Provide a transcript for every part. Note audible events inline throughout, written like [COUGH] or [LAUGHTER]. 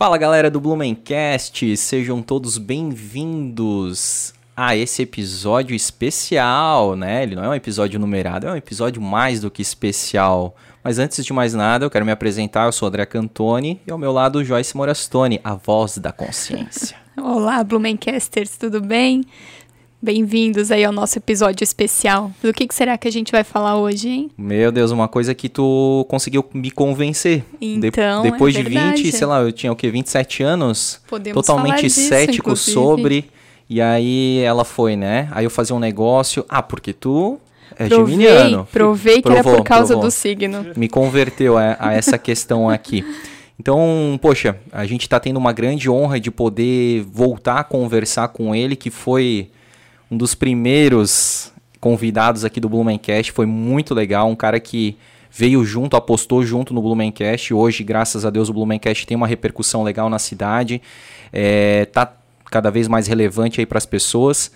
Fala galera do Blumencast, sejam todos bem-vindos a esse episódio especial, né? Ele não é um episódio numerado, é um episódio mais do que especial. Mas antes de mais nada, eu quero me apresentar. Eu sou André Cantoni e ao meu lado Joyce Morastone, a voz da consciência. [LAUGHS] Olá, Blumencasters, tudo bem? Bem-vindos aí ao nosso episódio especial. Do que, que, será que a gente vai falar hoje, hein? Meu Deus, uma coisa que tu conseguiu me convencer. Então, de depois é de 20, sei lá, eu tinha o quê? 27 anos? Podemos totalmente disso, cético inclusive. sobre. E aí ela foi, né? Aí eu fazia um negócio. Ah, porque tu é provei, geminiano. Provei que era Provou, por causa provou. do signo. Me converteu a, a essa questão aqui. Então, poxa, a gente está tendo uma grande honra de poder voltar a conversar com ele, que foi um dos primeiros convidados aqui do Blumencast. Foi muito legal, um cara que veio junto, apostou junto no Blumencast. Hoje, graças a Deus, o Blumencast tem uma repercussão legal na cidade. É, tá cada vez mais relevante aí para as pessoas.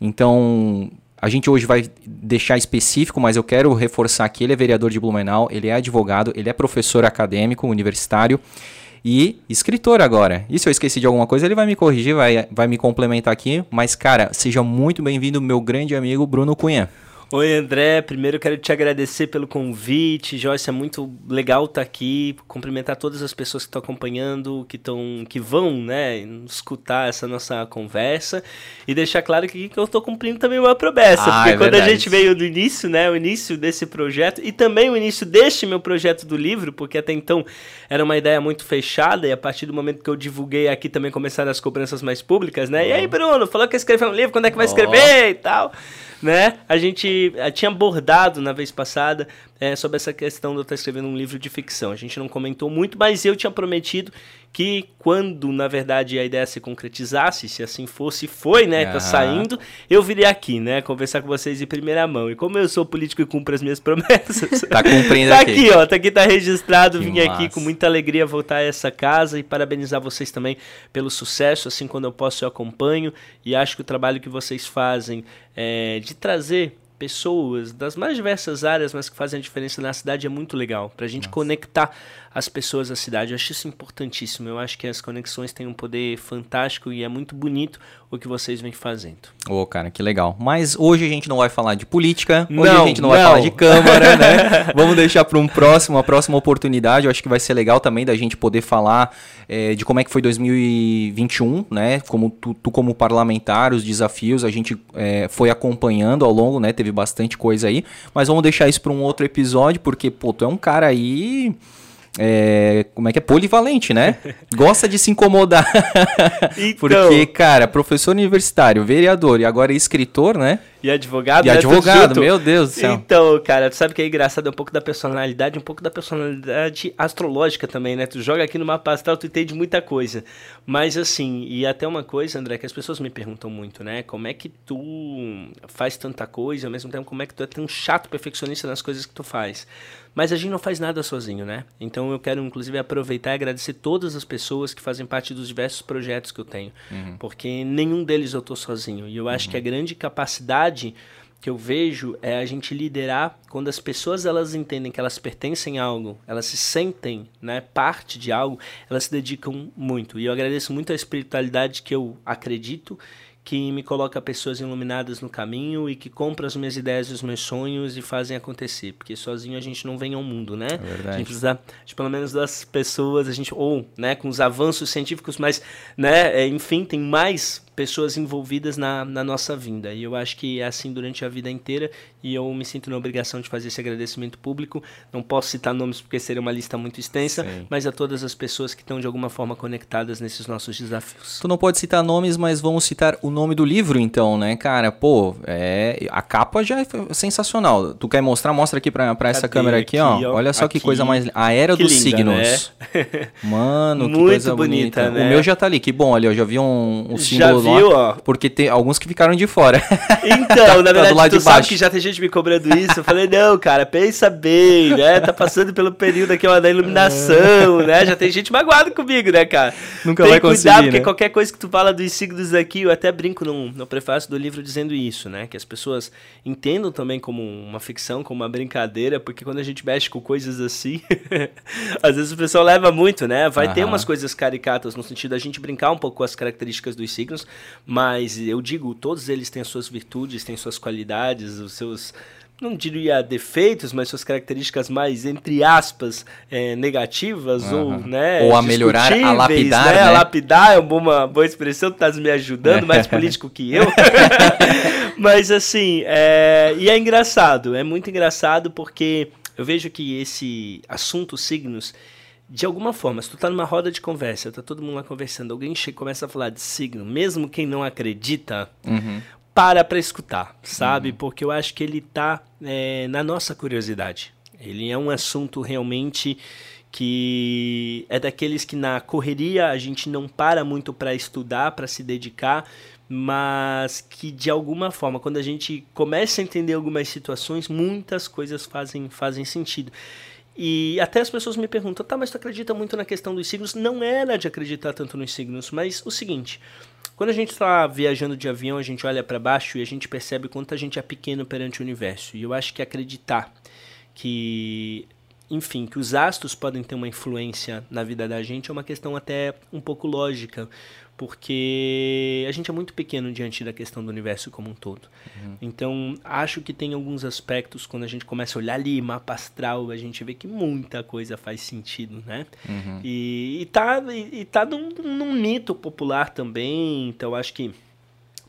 Então, a gente hoje vai deixar específico, mas eu quero reforçar que ele é vereador de Blumenau, ele é advogado, ele é professor acadêmico, universitário e escritor agora. E se eu esqueci de alguma coisa, ele vai me corrigir, vai, vai me complementar aqui. Mas, cara, seja muito bem-vindo, meu grande amigo Bruno Cunha. Oi, André. Primeiro quero te agradecer pelo convite. Joyce, é muito legal estar aqui. Cumprimentar todas as pessoas que estão acompanhando, que, estão, que vão né, escutar essa nossa conversa. E deixar claro que, que eu estou cumprindo também uma promessa. Ah, porque é quando verdade. a gente veio do início, né, o início desse projeto, e também o início deste meu projeto do livro, porque até então era uma ideia muito fechada, e a partir do momento que eu divulguei aqui também começaram as cobranças mais públicas, né? E aí, Bruno, falou que ia escrever um livro, quando é que vai escrever e tal? Né? A gente eh, tinha abordado na vez passada eh, sobre essa questão de eu estar escrevendo um livro de ficção. A gente não comentou muito, mas eu tinha prometido que quando, na verdade, a ideia se concretizasse, se assim fosse, foi, né? Tá Aham. saindo, eu viria aqui, né? Conversar com vocês em primeira mão. E como eu sou político e cumpro as minhas [LAUGHS] promessas. Tá cumprindo Tá aqui. aqui, ó, tá aqui, tá registrado. Que Vim aqui massa. com muita alegria voltar a essa casa e parabenizar vocês também pelo sucesso. Assim, quando eu posso, eu acompanho. E acho que o trabalho que vocês fazem é, de trazer pessoas das mais diversas áreas, mas que fazem a diferença na cidade é muito legal. Pra gente conectar as pessoas à cidade. Eu acho isso importantíssimo. Eu acho que as conexões têm um poder fantástico e é muito bonito o que vocês vêm fazendo. Ô, cara, que legal. Mas hoje a gente não vai falar de política, hoje Não, a gente não, vai não. falar de Câmara, né? [LAUGHS] Vamos deixar para um próximo, uma próxima oportunidade. Eu acho que vai ser legal também da gente poder falar eh, de como é que foi 2021, né? Como tu, tu como parlamentar, os desafios, a gente eh, foi acompanhando ao longo, né? Teve bastante coisa aí. Mas vamos deixar isso para um outro episódio, porque, pô, tu é um cara aí... é, como é que é? Polivalente, né? [LAUGHS] Gosta de se incomodar. Então, Porque, cara, professor universitário, vereador e agora escritor, né? e advogado, E né? Advogado, meu Deus do céu. Então, cara, tu sabe que é engraçado, é um pouco da personalidade, um pouco da personalidade astrológica também, né? Tu joga aqui no mapa astral, tu entende muita coisa. Mas assim, e até uma coisa, André, que as pessoas me perguntam muito, né? Como é que tu faz tanta coisa, ao mesmo tempo, como é que tu é tão chato perfeccionista nas coisas que tu faz? Mas a gente não faz nada sozinho, né? Então eu quero, inclusive, aproveitar e agradecer todas as pessoas que fazem parte dos diversos projetos que eu tenho. Porque nenhum deles eu tô sozinho. E eu acho que a grande capacidade que eu vejo é a gente liderar quando as pessoas elas entendem que elas pertencem a algo, elas se sentem, né, parte de algo, elas se dedicam muito. E eu agradeço muito a espiritualidade que eu acredito que me coloca pessoas iluminadas no caminho e que compram as minhas ideias e os meus sonhos e fazem acontecer, porque sozinho a gente não vem ao mundo, né? verdade. A gente precisa de pelo menos das pessoas, a gente ou, né, com os avanços científicos, mas, né, é, enfim, tem mais pessoas envolvidas na, na nossa vinda. E eu acho que é assim durante a vida inteira e eu me sinto na obrigação de fazer esse agradecimento público. Não posso citar nomes porque seria uma lista muito extensa, Sim. mas a todas as pessoas que estão de alguma forma conectadas nesses nossos desafios. Tu não pode citar nomes, mas vamos citar o nome do livro, então, né, cara? Pô, é, a capa já é sensacional. Tu quer mostrar? Mostra aqui pra, pra essa Cadê? câmera aqui, Aqui, ó. ó. Olha só que Aqui. coisa mais. A Era Que dos linda, Signos. né? [LAUGHS] Mano, que Muito coisa bonita, bonita. né? O meu já tá ali, que bom ali, ó. Já vi um, um Já símbolo Viu, ó? Porque tem alguns que ficaram de fora. Então, [LAUGHS] na Tá do verdade, lado tu de sabe baixo. que já tem gente me cobrando isso. Eu falei, não, cara, pensa bem, né? Tá passando pelo período aqui ó, da iluminação, né? Já tem gente magoada comigo, né, cara? Nunca tem vai que conseguir, cuidar, porque né? qualquer coisa que tu fala dos signos aqui, eu até brinco no, no prefácio do livro dizendo isso, né? Que as pessoas entendam também como uma ficção, como uma brincadeira, porque quando a gente mexe com coisas assim, [LAUGHS] às vezes o pessoal leva muito, né? Vai ter Aham. umas coisas caricatas no sentido da gente brincar um pouco com as características dos signos, mas eu digo, todos eles têm as suas virtudes, têm suas qualidades, os seus não diria defeitos, mas suas características mais, entre aspas, eh, negativas ou, Aham. né, Ou a melhorar, a discutíveis, lapidar, né? A né? lapidar é uma boa, expressão, tu estás me ajudando, mais político que eu. [LAUGHS] mas assim, é, e é engraçado, é muito engraçado porque eu vejo que esse assunto signos, de alguma forma, se tu tá numa roda de conversa, tá todo mundo lá conversando, alguém chega e começa a falar de signo, mesmo quem não acredita, Uhum. Para para escutar, sabe? Porque eu acho que ele tá é, na nossa curiosidade. Ele é um assunto realmente que é daqueles que na correria a gente não para muito para estudar, para se dedicar, mas que de alguma forma, quando a gente começa a entender algumas situações, muitas coisas fazem, fazem sentido. E até as pessoas me perguntam, tá, mas tu acredita muito na questão dos signos? Não era de acreditar tanto nos signos, mas o seguinte, quando a gente está viajando de avião, a gente olha para baixo e a gente percebe quanto a gente é pequeno perante o universo. E eu acho que acreditar que, enfim, que os astros podem ter uma influência na vida da gente é uma questão até um pouco lógica, porque a gente é muito pequeno diante da questão do universo como um todo. Então, acho que tem alguns aspectos, quando a gente começa a olhar ali, mapa astral, a gente vê que muita coisa faz sentido, né? Uhum. E, e tá, e, e tá num, num mito popular também, então acho que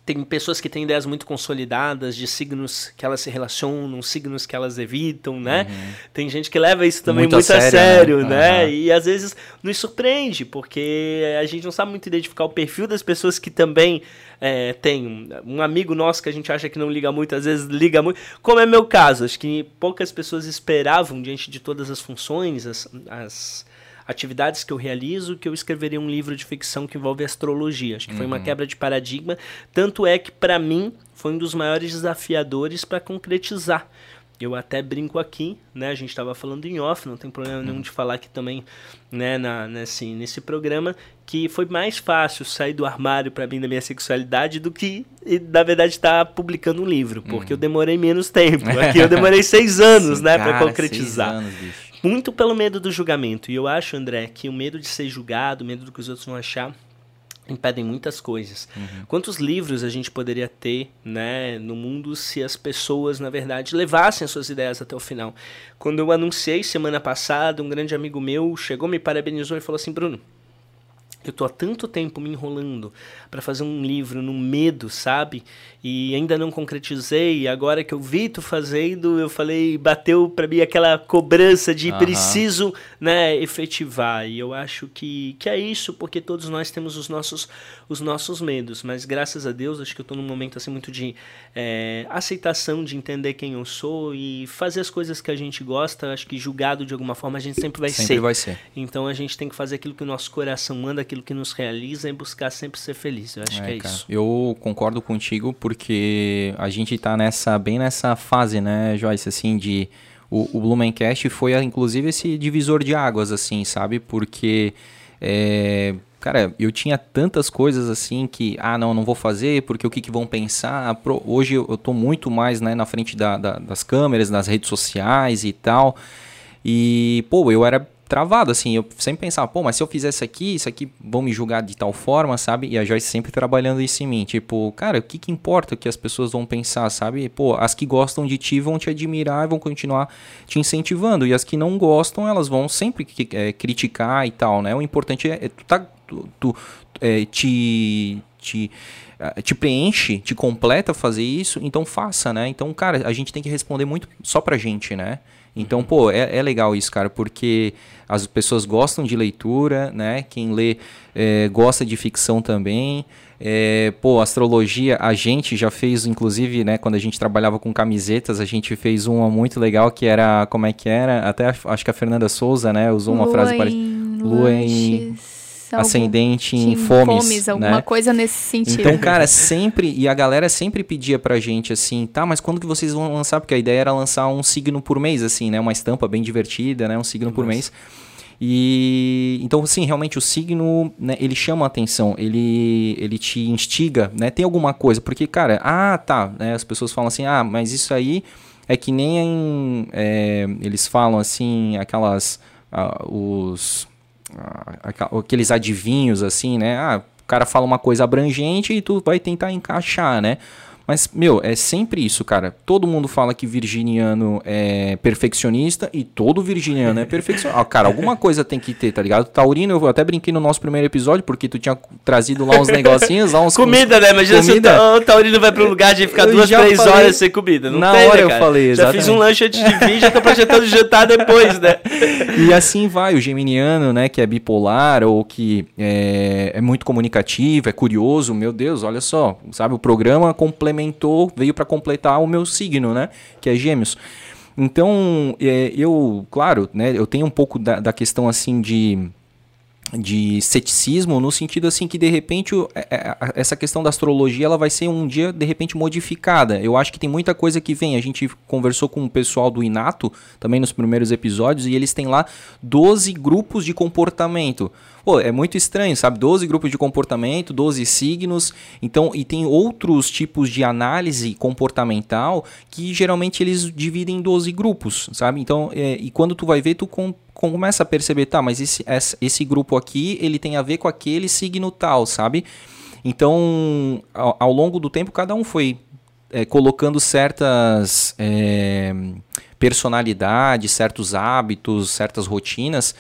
tem pessoas que têm ideias muito consolidadas de signos que elas se relacionam, signos que elas evitam, né? Tem gente que leva isso também Muito muito, a a sério, sério, né? né? Aham. E às vezes nos surpreende, porque a gente não sabe muito identificar o perfil das pessoas que também é, tem um, um amigo nosso que a gente acha que não liga muito, às vezes liga muito, como é meu caso. Acho que poucas pessoas esperavam, diante de todas as funções, as, as atividades que eu realizo, que eu escreveria um livro de ficção que envolve astrologia. Acho que foi uma quebra de paradigma. Tanto é que, para mim, foi um dos maiores desafiadores para concretizar. Eu até brinco aqui, né? A gente estava falando em off, não tem problema nenhum de falar aqui também, né? Na, nesse, nesse programa, que foi mais fácil sair do armário para mim da minha sexualidade do que, na verdade, estar publicando um livro, porque eu demorei menos tempo. [LAUGHS] Aqui eu demorei seis anos, né, para concretizar. seis anos, bicho. Muito pelo medo do julgamento. E eu acho, André, que o medo de ser julgado, o medo do que os outros vão achar, impedem muitas coisas. Quantos livros a gente poderia ter, né, no mundo se as pessoas, na verdade, levassem as suas ideias até o final? Quando eu anunciei semana passada, um grande amigo meu chegou, me parabenizou e falou assim, Bruno, eu tô há tanto tempo me enrolando para fazer um livro no medo, sabe? E ainda não concretizei. Agora que eu vi tu fazendo, eu falei, bateu para mim aquela cobrança de Aham. preciso, né, efetivar. E eu acho que, que é isso, porque todos nós temos os nossos os nossos medos. Mas graças a Deus, acho que eu tô num momento assim muito de é, aceitação, de entender quem eu sou e fazer as coisas que a gente gosta. Acho que julgado de alguma forma a gente sempre vai Sempre ser. vai ser. Então a gente tem que fazer aquilo que o nosso coração manda, aquilo que nos realiza e buscar sempre ser feliz. Eu acho que é cara, isso. Eu concordo contigo porque a gente tá nessa bem nessa fase, né, Joyce, assim, de o, o Blumencast foi inclusive esse divisor de águas, assim, sabe? Porque é, cara, eu tinha tantas coisas assim que, ah, não, não vou fazer porque o que, que vão pensar. Hoje eu, tô muito mais, né, na frente da- da- das câmeras, nas redes sociais e tal. E, pô, eu era travado, assim, eu sempre pensava, pô, mas se eu fizer isso aqui, isso aqui vão me julgar de tal forma, sabe? E a Joyce sempre trabalhando isso em mim, tipo, cara, o que que importa o que as pessoas vão pensar, sabe? Pô, as que gostam de ti vão te admirar e vão continuar te incentivando, e as que não gostam, elas vão sempre é, criticar e tal, né? O importante é, é tu tá, tu, tu, é, te... te ah, te preenche, te completa fazer isso, então faça, né? Então, cara, a gente tem que responder muito só pra gente, né? Então, pô, é, é legal isso, cara, porque as pessoas gostam de leitura, né? Quem lê é, gosta de ficção também. É, pô, astrologia, a gente já fez, inclusive, né? Quando a gente trabalhava com camisetas, a gente fez uma muito legal que era, como é que era? Até acho que a Fernanda Souza, né? Usou uma frase parecida. Lua em- ascendente em fomes, fomes alguma né? coisa nesse sentido. Então, cara, sempre e a galera sempre pedia pra gente assim, tá, mas quando que vocês vão lançar? Porque a ideia era lançar um signo por mês assim, né? Uma estampa bem divertida, né? Um signo Nossa. por mês. E então, sim, realmente o signo, né, ele chama a atenção, ele, ele te instiga, né? Tem alguma coisa, porque, cara, ah, tá, né, as pessoas falam assim, ah, mas isso aí é que nem em, é, eles falam assim, aquelas, ah, os, aqueles adivinhos assim, né? Ah, o cara fala uma coisa abrangente e tu vai tentar encaixar, né? Mas, meu, é sempre isso, cara. Todo mundo fala que virginiano é perfeccionista e todo virginiano é perfeccionista. Ah, cara, alguma [LAUGHS] coisa tem que ter, tá ligado? Taurino, eu até brinquei no nosso primeiro episódio, porque tu tinha trazido lá uns negocinhos, lá uns... Comida, né? Imagina comida. se o Taurino vai pro lugar de ficar eu duas, três falei... horas sem comida. Não Na tem, hora né, eu falei, exatamente. Já fiz um lanche antes de vir, já tô projetando jantar depois, né? [LAUGHS] E assim vai, o geminiano, né, que é bipolar ou que é, é muito comunicativo, é curioso, meu Deus, olha só, sabe, o programa complementa complementou, veio para completar o meu signo, né? Que é Gêmeos. Então, é, eu, claro, né, eu tenho um pouco da, da questão assim de de ceticismo no sentido assim que de repente é, é, essa questão da astrologia ela vai ser um dia de repente modificada. Eu acho que tem muita coisa que vem. A gente conversou com o pessoal do Inato também nos primeiros episódios e eles têm lá 12 grupos de comportamento. Pô, é muito estranho, sabe? 12 grupos de comportamento, 12 signos. Então, e tem outros tipos de análise comportamental que geralmente eles dividem em 12 grupos, sabe? Então, é, e quando tu vai ver, tu com, começa a perceber, tá, mas esse, esse grupo aqui, ele tem a ver com aquele signo tal, sabe? Então, ao, ao longo do tempo, cada um foi é, colocando certas é, personalidades, certos hábitos, certas rotinas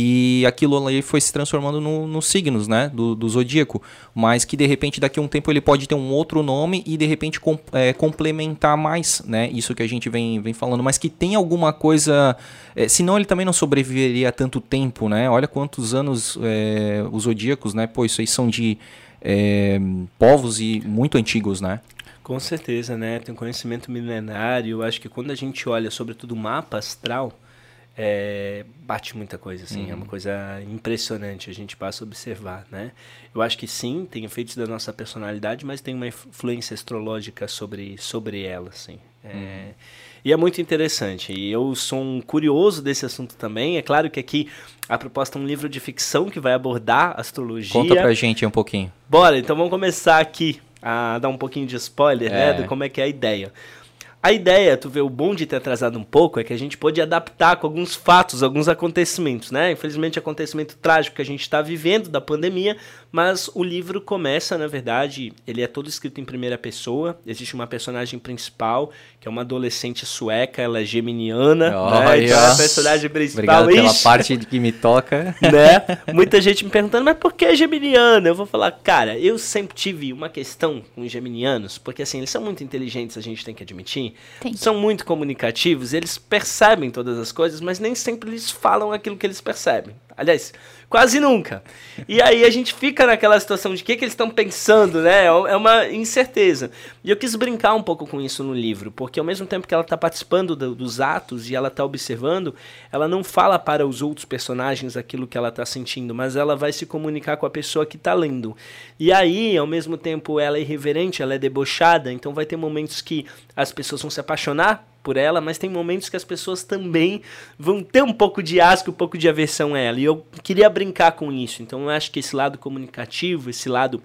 e aquilo ali foi se transformando nos no signos, né, do, do, zodíaco, mas que de repente daqui a um tempo ele pode ter um outro nome e de repente com, é, complementar mais, né, isso que a gente vem, vem falando, mas que tem alguma coisa, é, senão ele também não sobreviveria tanto tempo, né, olha quantos anos é, os zodíacos, né, pô, isso aí são de é, povos e muito antigos, né. Com certeza, né, tem um conhecimento milenário, eu acho que quando a gente olha sobretudo o mapa astral, é, bate muita coisa, assim, uhum. é uma uhum. coisa impressionante, a gente passa a observar, né? Eu acho que sim, tem efeitos da nossa personalidade, mas tem uma influência astrológica sobre, sobre ela, assim. É, uhum. E é muito interessante, e eu sou um curioso desse assunto também, é claro que aqui a proposta é um livro de ficção que vai abordar astrologia. Conta pra gente um pouquinho. Bora, então vamos começar aqui a dar um pouquinho de spoiler, né, é. né, de como é que é a ideia. A ideia, tu vê, o bom de ter atrasado um pouco é que a gente pode adaptar com alguns fatos, alguns acontecimentos, né? Infelizmente, acontecimento trágico que a gente está vivendo da pandemia, mas o livro começa, na verdade, ele é todo escrito em primeira pessoa. Existe uma personagem principal, que é uma adolescente sueca, ela é geminiana, oh, né? Então, é a personagem principal. Obrigado pela parte que me toca. [LAUGHS] Né? Muita gente me perguntando, mas por que geminiana? Eu vou falar, cara, eu sempre tive uma questão com os geminianos, porque assim, eles são muito inteligentes, a gente tem que admitir, tem. são muito comunicativos, eles percebem todas as coisas, mas nem sempre eles falam aquilo que eles percebem. Aliás, quase nunca. E aí a gente fica naquela situação de o que, que eles estão pensando, né? É uma incerteza. E eu quis brincar um pouco com isso no livro, porque ao mesmo tempo que ela está participando do, dos atos e ela está observando, ela não fala para os outros personagens aquilo que ela está sentindo, mas ela vai se comunicar com a pessoa que está lendo. E aí, ao mesmo tempo, ela é irreverente, ela é debochada, então vai ter momentos que as pessoas vão se apaixonar por ela, mas tem momentos que as pessoas também vão ter um pouco de asco, um pouco de aversão a ela. E eu queria brincar com isso. Então eu acho que esse lado comunicativo, esse lado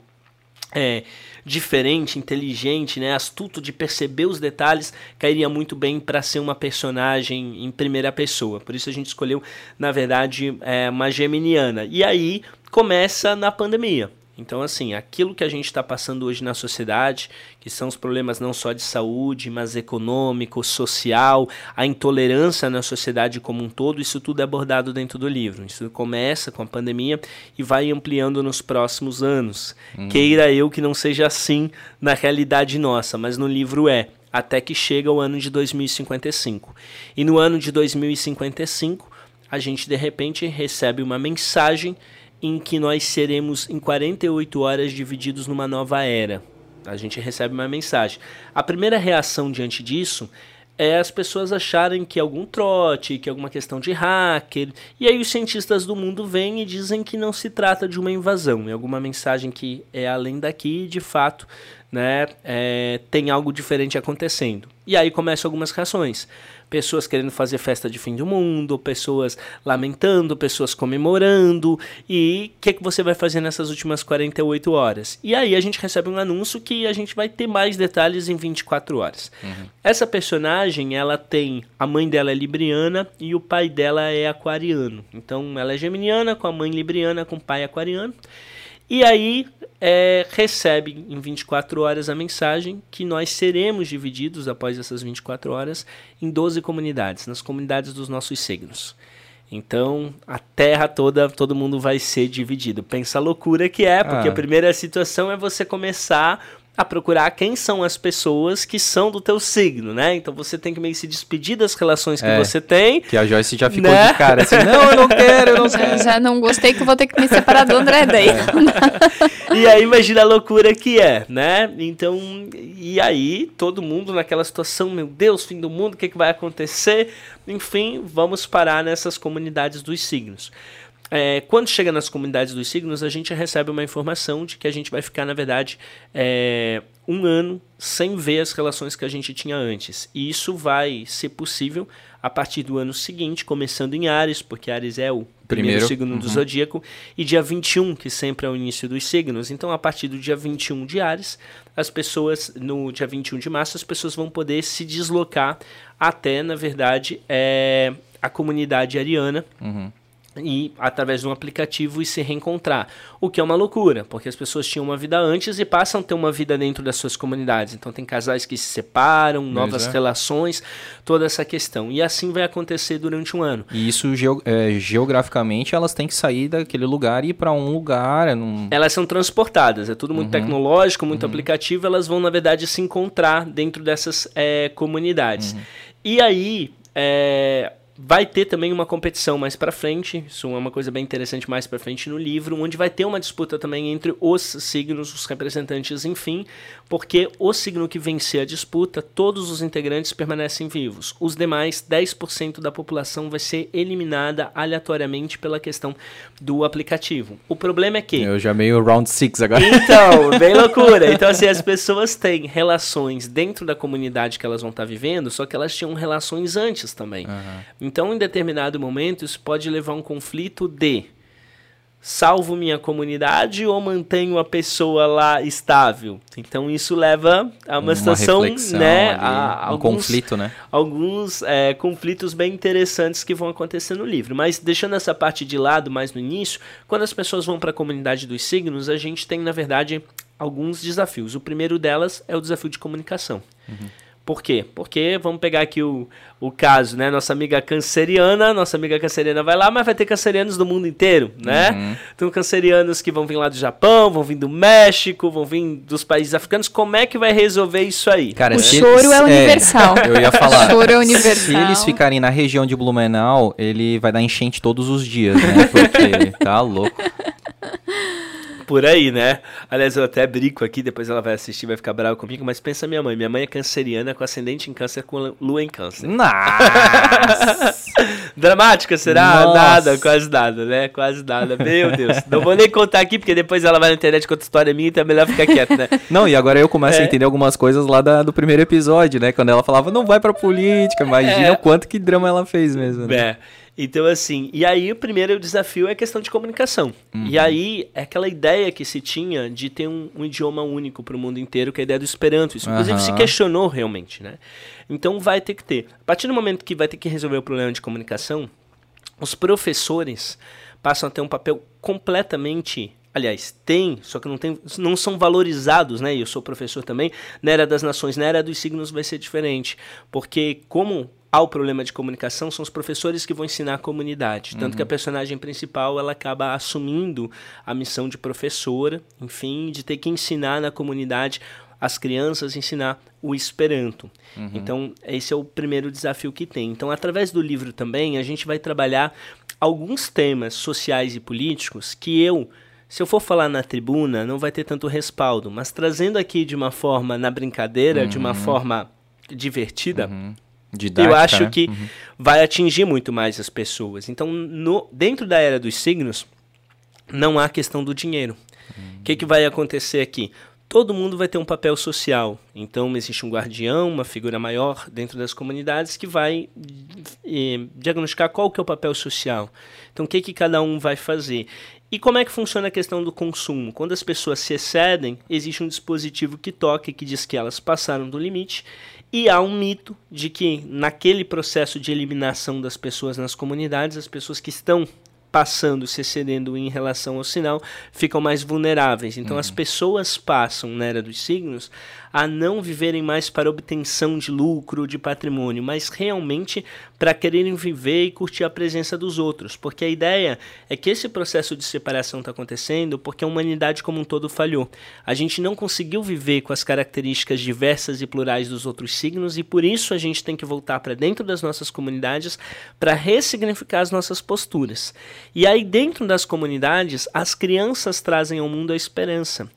é, diferente, inteligente, né, astuto de perceber os detalhes, cairia muito bem para ser uma personagem em primeira pessoa. Por isso a gente escolheu, na verdade, é, uma geminiana. E aí começa na pandemia. Então, assim, aquilo que a gente está passando hoje na sociedade, que são os problemas não só de saúde, mas econômico, social, a intolerância na sociedade como um todo, isso tudo é abordado dentro do livro. Isso começa com a pandemia e vai ampliando nos próximos anos. Hum. Queira eu que não seja assim na realidade nossa, mas no livro é. Até que chega o ano de 2055. E no ano de 2055, a gente de repente recebe uma mensagem em que nós seremos em 48 horas divididos numa nova era. A gente recebe uma mensagem. A primeira reação diante disso é as pessoas acharem que é algum trote, que é alguma questão de hacker. E aí os cientistas do mundo vêm e dizem que não se trata de uma invasão, é alguma mensagem que é além daqui, de fato, né, é, tem algo diferente acontecendo. E aí começam algumas reações pessoas querendo fazer festa de fim do mundo, pessoas lamentando, pessoas comemorando. E o que, que você vai fazer nessas últimas 48 horas? E aí a gente recebe um anúncio que a gente vai ter mais detalhes em 24 horas. Uhum. Essa personagem, ela tem. A mãe dela é libriana e o pai dela é aquariano. Então ela é geminiana, com a mãe libriana, com o pai aquariano. E aí é, recebe em 24 horas a mensagem que nós seremos divididos após essas 24 horas em 12 comunidades, nas comunidades dos nossos signos. Então, a terra toda, todo mundo vai ser dividido. Pensa a loucura que é, porque ah. a primeira situação é você começar a procurar quem são as pessoas que são do teu signo, né? Então você tem que meio que se despedir das relações que é, você tem. Que a Joyce já ficou né? de cara assim, não, eu não quero, eu não já, quero. Já não gostei que vou ter que me separar do André daí. É. [LAUGHS] e aí imagina a loucura que é, né? Então, e aí todo mundo naquela situação, meu Deus, fim do mundo, o que, que vai acontecer? Enfim, vamos parar nessas comunidades dos signos. É, quando chega nas comunidades dos signos, a gente recebe uma informação de que a gente vai ficar, na verdade, é, um ano sem ver as relações que a gente tinha antes. E isso vai ser possível a partir do ano seguinte, começando em Ares, porque Ares é o primeiro, primeiro signo uhum. do zodíaco, e dia 21, que sempre é o início dos signos. Então, a partir do dia 21 de Ares, as pessoas, no dia 21 de março, as pessoas vão poder se deslocar até, na verdade, é, a comunidade ariana. Uhum e através de um aplicativo e se reencontrar. O que é uma loucura, porque as pessoas tinham uma vida antes e passam a ter uma vida dentro das suas comunidades. Então tem casais que se separam, novas é. relações, toda essa questão. E assim vai acontecer durante um ano. E isso é, geograficamente elas têm que sair daquele lugar e ir para um lugar. É num... Elas são transportadas, é tudo muito uhum. tecnológico, muito uhum. aplicativo. Elas vão na verdade se encontrar dentro dessas é, comunidades. Uhum. E aí é, Vai ter também uma competição mais para frente, isso é uma coisa bem interessante mais para frente no livro, onde vai ter uma disputa também entre os signos, os representantes, enfim, porque o signo que vencer a disputa, todos os integrantes permanecem vivos. Os demais, 10% da população vai ser eliminada aleatoriamente pela questão do aplicativo. O problema é que Eu já meio round 6 agora. Então, [LAUGHS] bem loucura. Então assim, as pessoas têm relações dentro da comunidade que elas vão estar vivendo, só que elas tinham relações antes também. Uhum. Então, em determinado momento, isso pode levar a um conflito de salvo minha comunidade ou mantenho a pessoa lá estável. Então isso leva a uma, uma situação, né, ali, a, um alguns, conflito, né? Alguns é, conflitos bem interessantes que vão acontecer no livro. Mas deixando essa parte de lado, mais no início, quando as pessoas vão para a comunidade dos signos, a gente tem na verdade alguns desafios. O primeiro delas é o desafio de comunicação. Uhum. Por quê? Porque vamos pegar aqui o, o caso, né? Nossa amiga canceriana, nossa amiga canceriana vai lá, mas vai ter cancerianos do mundo inteiro, né? Uhum. Então, cancerianos que vão vir lá do Japão, vão vir do México, vão vir dos países africanos. Como é que vai resolver isso aí? Cara, o choro eles, é universal. É, eu ia falar. O choro é universal. Se eles ficarem na região de Blumenau, ele vai dar enchente todos os dias, né? Porque [LAUGHS] tá louco por aí, né? Aliás, eu até brinco aqui, depois ela vai assistir, vai ficar brava comigo, mas pensa minha mãe. Minha mãe é canceriana com ascendente em câncer com lua em câncer. Nossa! [LAUGHS] Dramática, será? Nossa. Nada, quase nada, né? Quase nada. Meu Deus. Não vou nem contar aqui, porque depois ela vai na internet com outra história minha, então é melhor ficar quieto, né? [LAUGHS] Não, e agora eu começo é. a entender algumas coisas lá da, do primeiro episódio, né? Quando ela falava, não vai pra política, imagina é. o quanto que drama ela fez mesmo. Né? É. Então, assim, e aí o primeiro desafio é a questão de comunicação. Uhum. E aí, é aquela ideia que se tinha de ter um, um idioma único para o mundo inteiro, que é a ideia do Esperanto. Isso, inclusive, uhum. se questionou realmente, né? Então, vai ter que ter. A partir do momento que vai ter que resolver o problema de comunicação, os professores passam a ter um papel completamente aliás, tem, só que não, tem, não são valorizados, né? E eu sou professor também. Na era das nações, na era dos signos vai ser diferente. Porque, como ao problema de comunicação são os professores que vão ensinar a comunidade. Tanto uhum. que a personagem principal ela acaba assumindo a missão de professora, enfim, de ter que ensinar na comunidade as crianças, ensinar o Esperanto. Uhum. Então, esse é o primeiro desafio que tem. Então, através do livro também, a gente vai trabalhar alguns temas sociais e políticos que eu se eu for falar na tribuna, não vai ter tanto respaldo, mas trazendo aqui de uma forma na brincadeira, uhum. de uma uhum. forma divertida, uhum Didática, eu acho né? que Uhum. vai atingir muito mais as pessoas. Então, no, dentro da era dos signos, não há questão do dinheiro. O que, que vai acontecer aqui? Todo mundo vai ter um papel social. Então, existe um guardião, uma figura maior dentro das comunidades que vai eh, diagnosticar qual que é o papel social. Então, o que, que cada um vai fazer? E como é que funciona a questão do consumo? Quando as pessoas se excedem, existe um dispositivo que toca e que diz que elas passaram do limite. E há um mito de que naquele processo de eliminação das pessoas nas comunidades, as pessoas que estão passando, se excedendo em relação ao sinal, ficam mais vulneráveis. Então as pessoas passam na era dos signos a não viverem mais para obtenção de lucro, de patrimônio, mas realmente para quererem viver e curtir a presença dos outros. Porque a ideia é que esse processo de separação está acontecendo porque a humanidade como um todo falhou. A gente não conseguiu viver com as características diversas e plurais dos outros signos e por isso a gente tem que voltar para dentro das nossas comunidades para ressignificar as nossas posturas. E aí, dentro das comunidades, as crianças trazem ao mundo a esperança.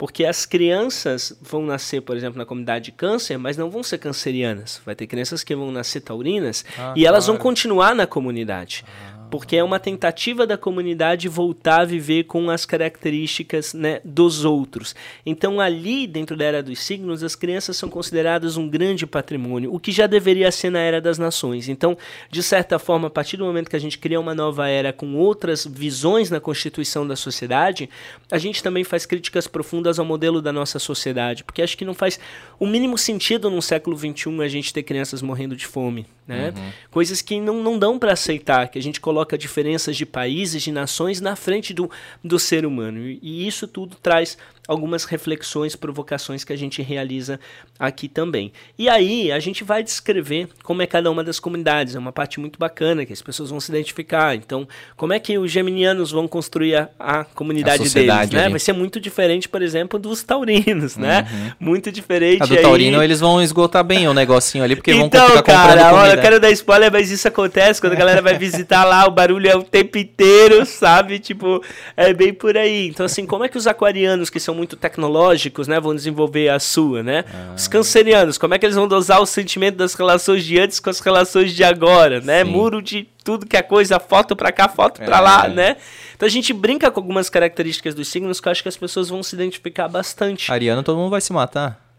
Porque as crianças vão nascer, por exemplo, na comunidade de câncer, mas não vão ser cancerianas. Vai ter crianças que vão nascer taurinas Ah, e elas vão claro. continuar na comunidade. Porque é uma tentativa da comunidade voltar a viver com as características né, dos outros. Então, ali, dentro da era dos signos, as crianças são consideradas um grande patrimônio, o que já deveria ser na era das nações. Então, de certa forma, a partir do momento que a gente cria uma nova era com outras visões na constituição da sociedade, a gente também faz críticas profundas ao modelo da nossa sociedade, porque acho que não faz o mínimo sentido num século XXI a gente ter crianças morrendo de fome. Né? Coisas que não, não dão para aceitar, que a gente coloca diferenças de países, de nações na frente do, do ser humano. E isso tudo traz algumas reflexões, provocações que a gente realiza aqui também. E aí a gente vai descrever como é cada uma das comunidades. É uma parte muito bacana que as pessoas vão se identificar. Então, como é que os geminianos vão construir a, a comunidade A deles? Né? Vai ser muito diferente, por exemplo, dos taurinos, né? Muito diferente. A do aí- Taurino, eles vão esgotar bem o negocinho ali, porque vão então, ficar comprando cara, comida. eu quero dar spoiler, mas isso acontece quando a galera vai visitar lá, o barulho é o tempo inteiro, sabe? Tipo, é bem por aí. Então, assim, como é que os aquarianos, que são muito tecnológicos, né, vão desenvolver a sua, né? Ah. Os cancerianos, como é que eles vão dosar o sentimento das relações de antes com as relações de agora, né? Sim. Muro de tudo que é coisa, foto pra cá, foto pra É. lá, né? Então a gente brinca com algumas características dos signos que eu acho que as pessoas vão se identificar bastante. Ariano, todo mundo vai se matar.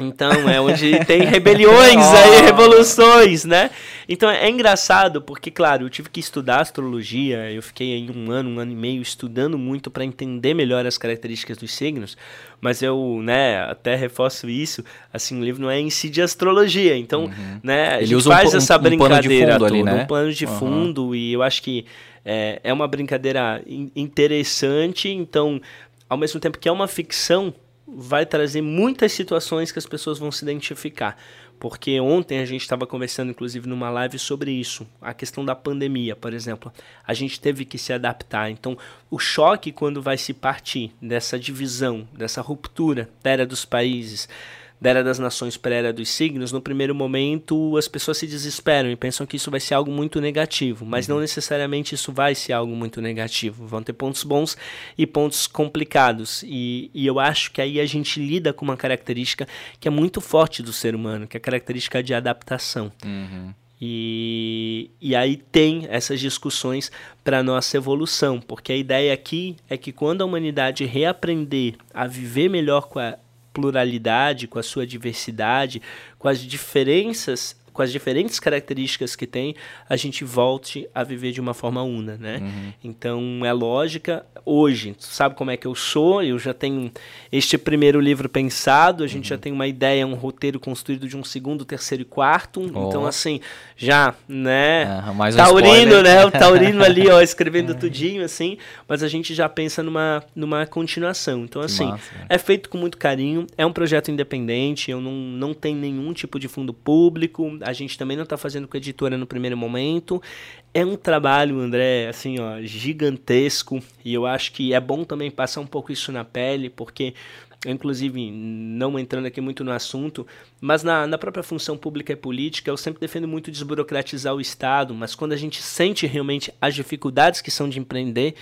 Então, é onde tem rebeliões [LAUGHS] aí, revoluções, né? Então é engraçado porque, claro, eu tive que estudar astrologia, eu fiquei aí um ano, um ano e meio estudando muito para entender melhor as características dos signos, mas eu, né, até reforço isso, assim, o livro não é em si de astrologia, então, né, a Ele usa um faz um- essa um pano de brincadeira fundo ali, toda, né? um plano de Aham. fundo, e eu acho que é, é uma brincadeira in- interessante, então, ao mesmo tempo que é uma ficção, vai trazer muitas situações que as pessoas vão se identificar. Porque ontem a gente estava conversando, inclusive, numa live sobre isso. A questão da pandemia, por exemplo. A gente teve que se adaptar. Então, o choque quando vai se partir dessa divisão, dessa ruptura da era dos países, da era das nações para a era dos signos, no primeiro momento as pessoas se desesperam e pensam que isso vai ser algo muito negativo, mas não necessariamente isso vai ser algo muito negativo. Vão ter pontos bons e pontos complicados. E, e eu acho que aí a gente lida com uma característica que é muito forte do ser humano, que é a característica de adaptação. E, e aí tem essas discussões para nossa evolução, porque a ideia aqui é que quando a humanidade reaprender a viver melhor com a pluralidade, com a sua diversidade, com as diferenças, com as diferentes características que tem, a gente volte a viver de uma forma una, né? Então é lógica. Hoje, tu sabe como é que eu sou? Eu já tenho este primeiro livro pensado, a gente já tem uma ideia, um roteiro construído de um segundo, terceiro e quarto. Então, assim, já, né? Ah, mais um taurino, spoiler. né? O [LAUGHS] taurino ali, ó, escrevendo [LAUGHS] tudinho, assim. Mas a gente já pensa numa, numa continuação. Então, assim, massa, velho. é feito com muito carinho. É um projeto independente. Eu não, não tenho nenhum tipo de fundo público. A gente também não está fazendo com a editora no primeiro momento. É um trabalho, André, assim, ó, gigantesco. E eu acho que é bom também passar um pouco isso na pele, porque inclusive, não entrando aqui muito no assunto, mas na, na própria função pública e política, eu sempre defendo muito desburocratizar o Estado, mas quando a gente sente realmente as dificuldades que são de empreender,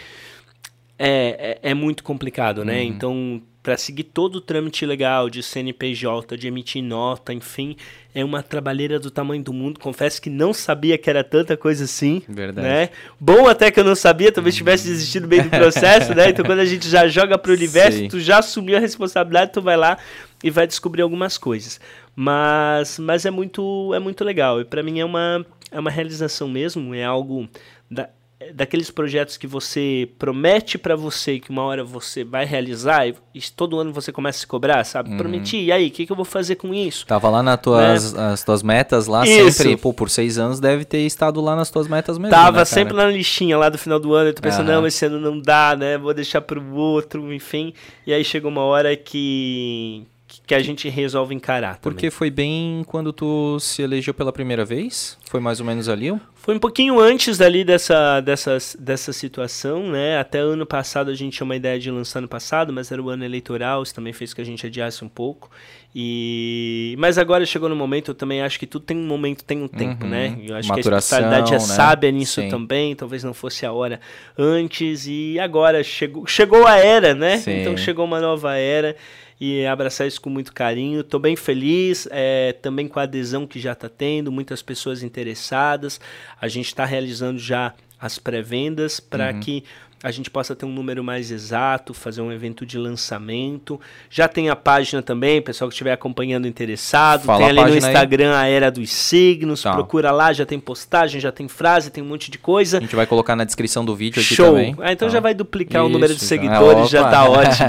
é, é, é muito complicado, né? Então, para seguir todo o trâmite legal de CNPJ, de emitir nota, enfim, é uma trabalheira do tamanho do mundo. Confesso que não sabia que era tanta coisa assim. Verdade. Né? Bom até que eu não sabia, talvez tivesse desistido bem do processo, né? Então quando a gente já joga pro [LAUGHS] universo, Sim. tu já assumiu a responsabilidade, tu vai lá e vai descobrir algumas coisas. Mas, mas é muito é muito legal. E para mim é uma é uma realização mesmo, é algo da, daqueles projetos que você promete para você que uma hora você vai realizar e, todo ano você começa a se cobrar, sabe? Uhum. Prometi, e aí, o que, que, eu vou fazer com isso? Tava lá nas tuas, né? as tuas metas lá isso. sempre, pô, por seis anos deve ter estado lá nas tuas metas mesmo, Tava né, sempre na listinha lá do final do ano, eu tô pensando, uhum. não, esse ano não dá, né? Vou deixar pro outro, enfim. E aí chegou uma hora que que a gente resolve encarar. Também. Porque foi bem quando tu se elegeu pela primeira vez? Foi mais ou menos ali? Foi um pouquinho antes dali dessa, dessa, dessa situação, né? Até ano passado a gente tinha uma ideia de lançar no passado, mas era o ano eleitoral, isso também fez que a gente adiasse um pouco. E mas agora chegou no momento, eu também acho que tudo tem um momento, tem um tempo, uhum. né? Eu acho Maturação, que a especialidade é né? sábia nisso Sim. também, talvez não fosse a hora antes e agora chegou, chegou a era, né? Sim. Então chegou uma nova era e abraçar isso com muito carinho. Estou bem feliz é, também com a adesão que já está tendo, muitas pessoas interessadas. A gente está realizando já as pré-vendas para uhum. que a gente possa ter um número mais exato, fazer um evento de lançamento. Já tem a página também, pessoal que estiver acompanhando interessado. Fala tem ali no Instagram aí. a Era dos Signos. Tá. Procura lá, já tem postagem, já tem frase, tem um monte de coisa. A gente vai colocar na descrição do vídeo aqui Show. também. Ah, então tá. já vai duplicar isso, o número de então. seguidores, é, já tá ótimo.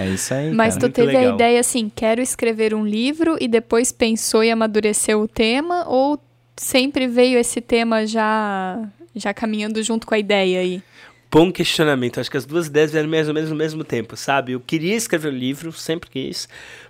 [LAUGHS] é isso aí. Mas cara. tu teve legal. a ideia assim, quero escrever um livro e depois pensou e amadureceu o tema ou sempre veio esse tema já já caminhando junto com a ideia aí? Bom questionamento. Acho que as duas ideias vieram mais ou menos no mesmo tempo, sabe? Eu queria escrever o um livro, sempre quis,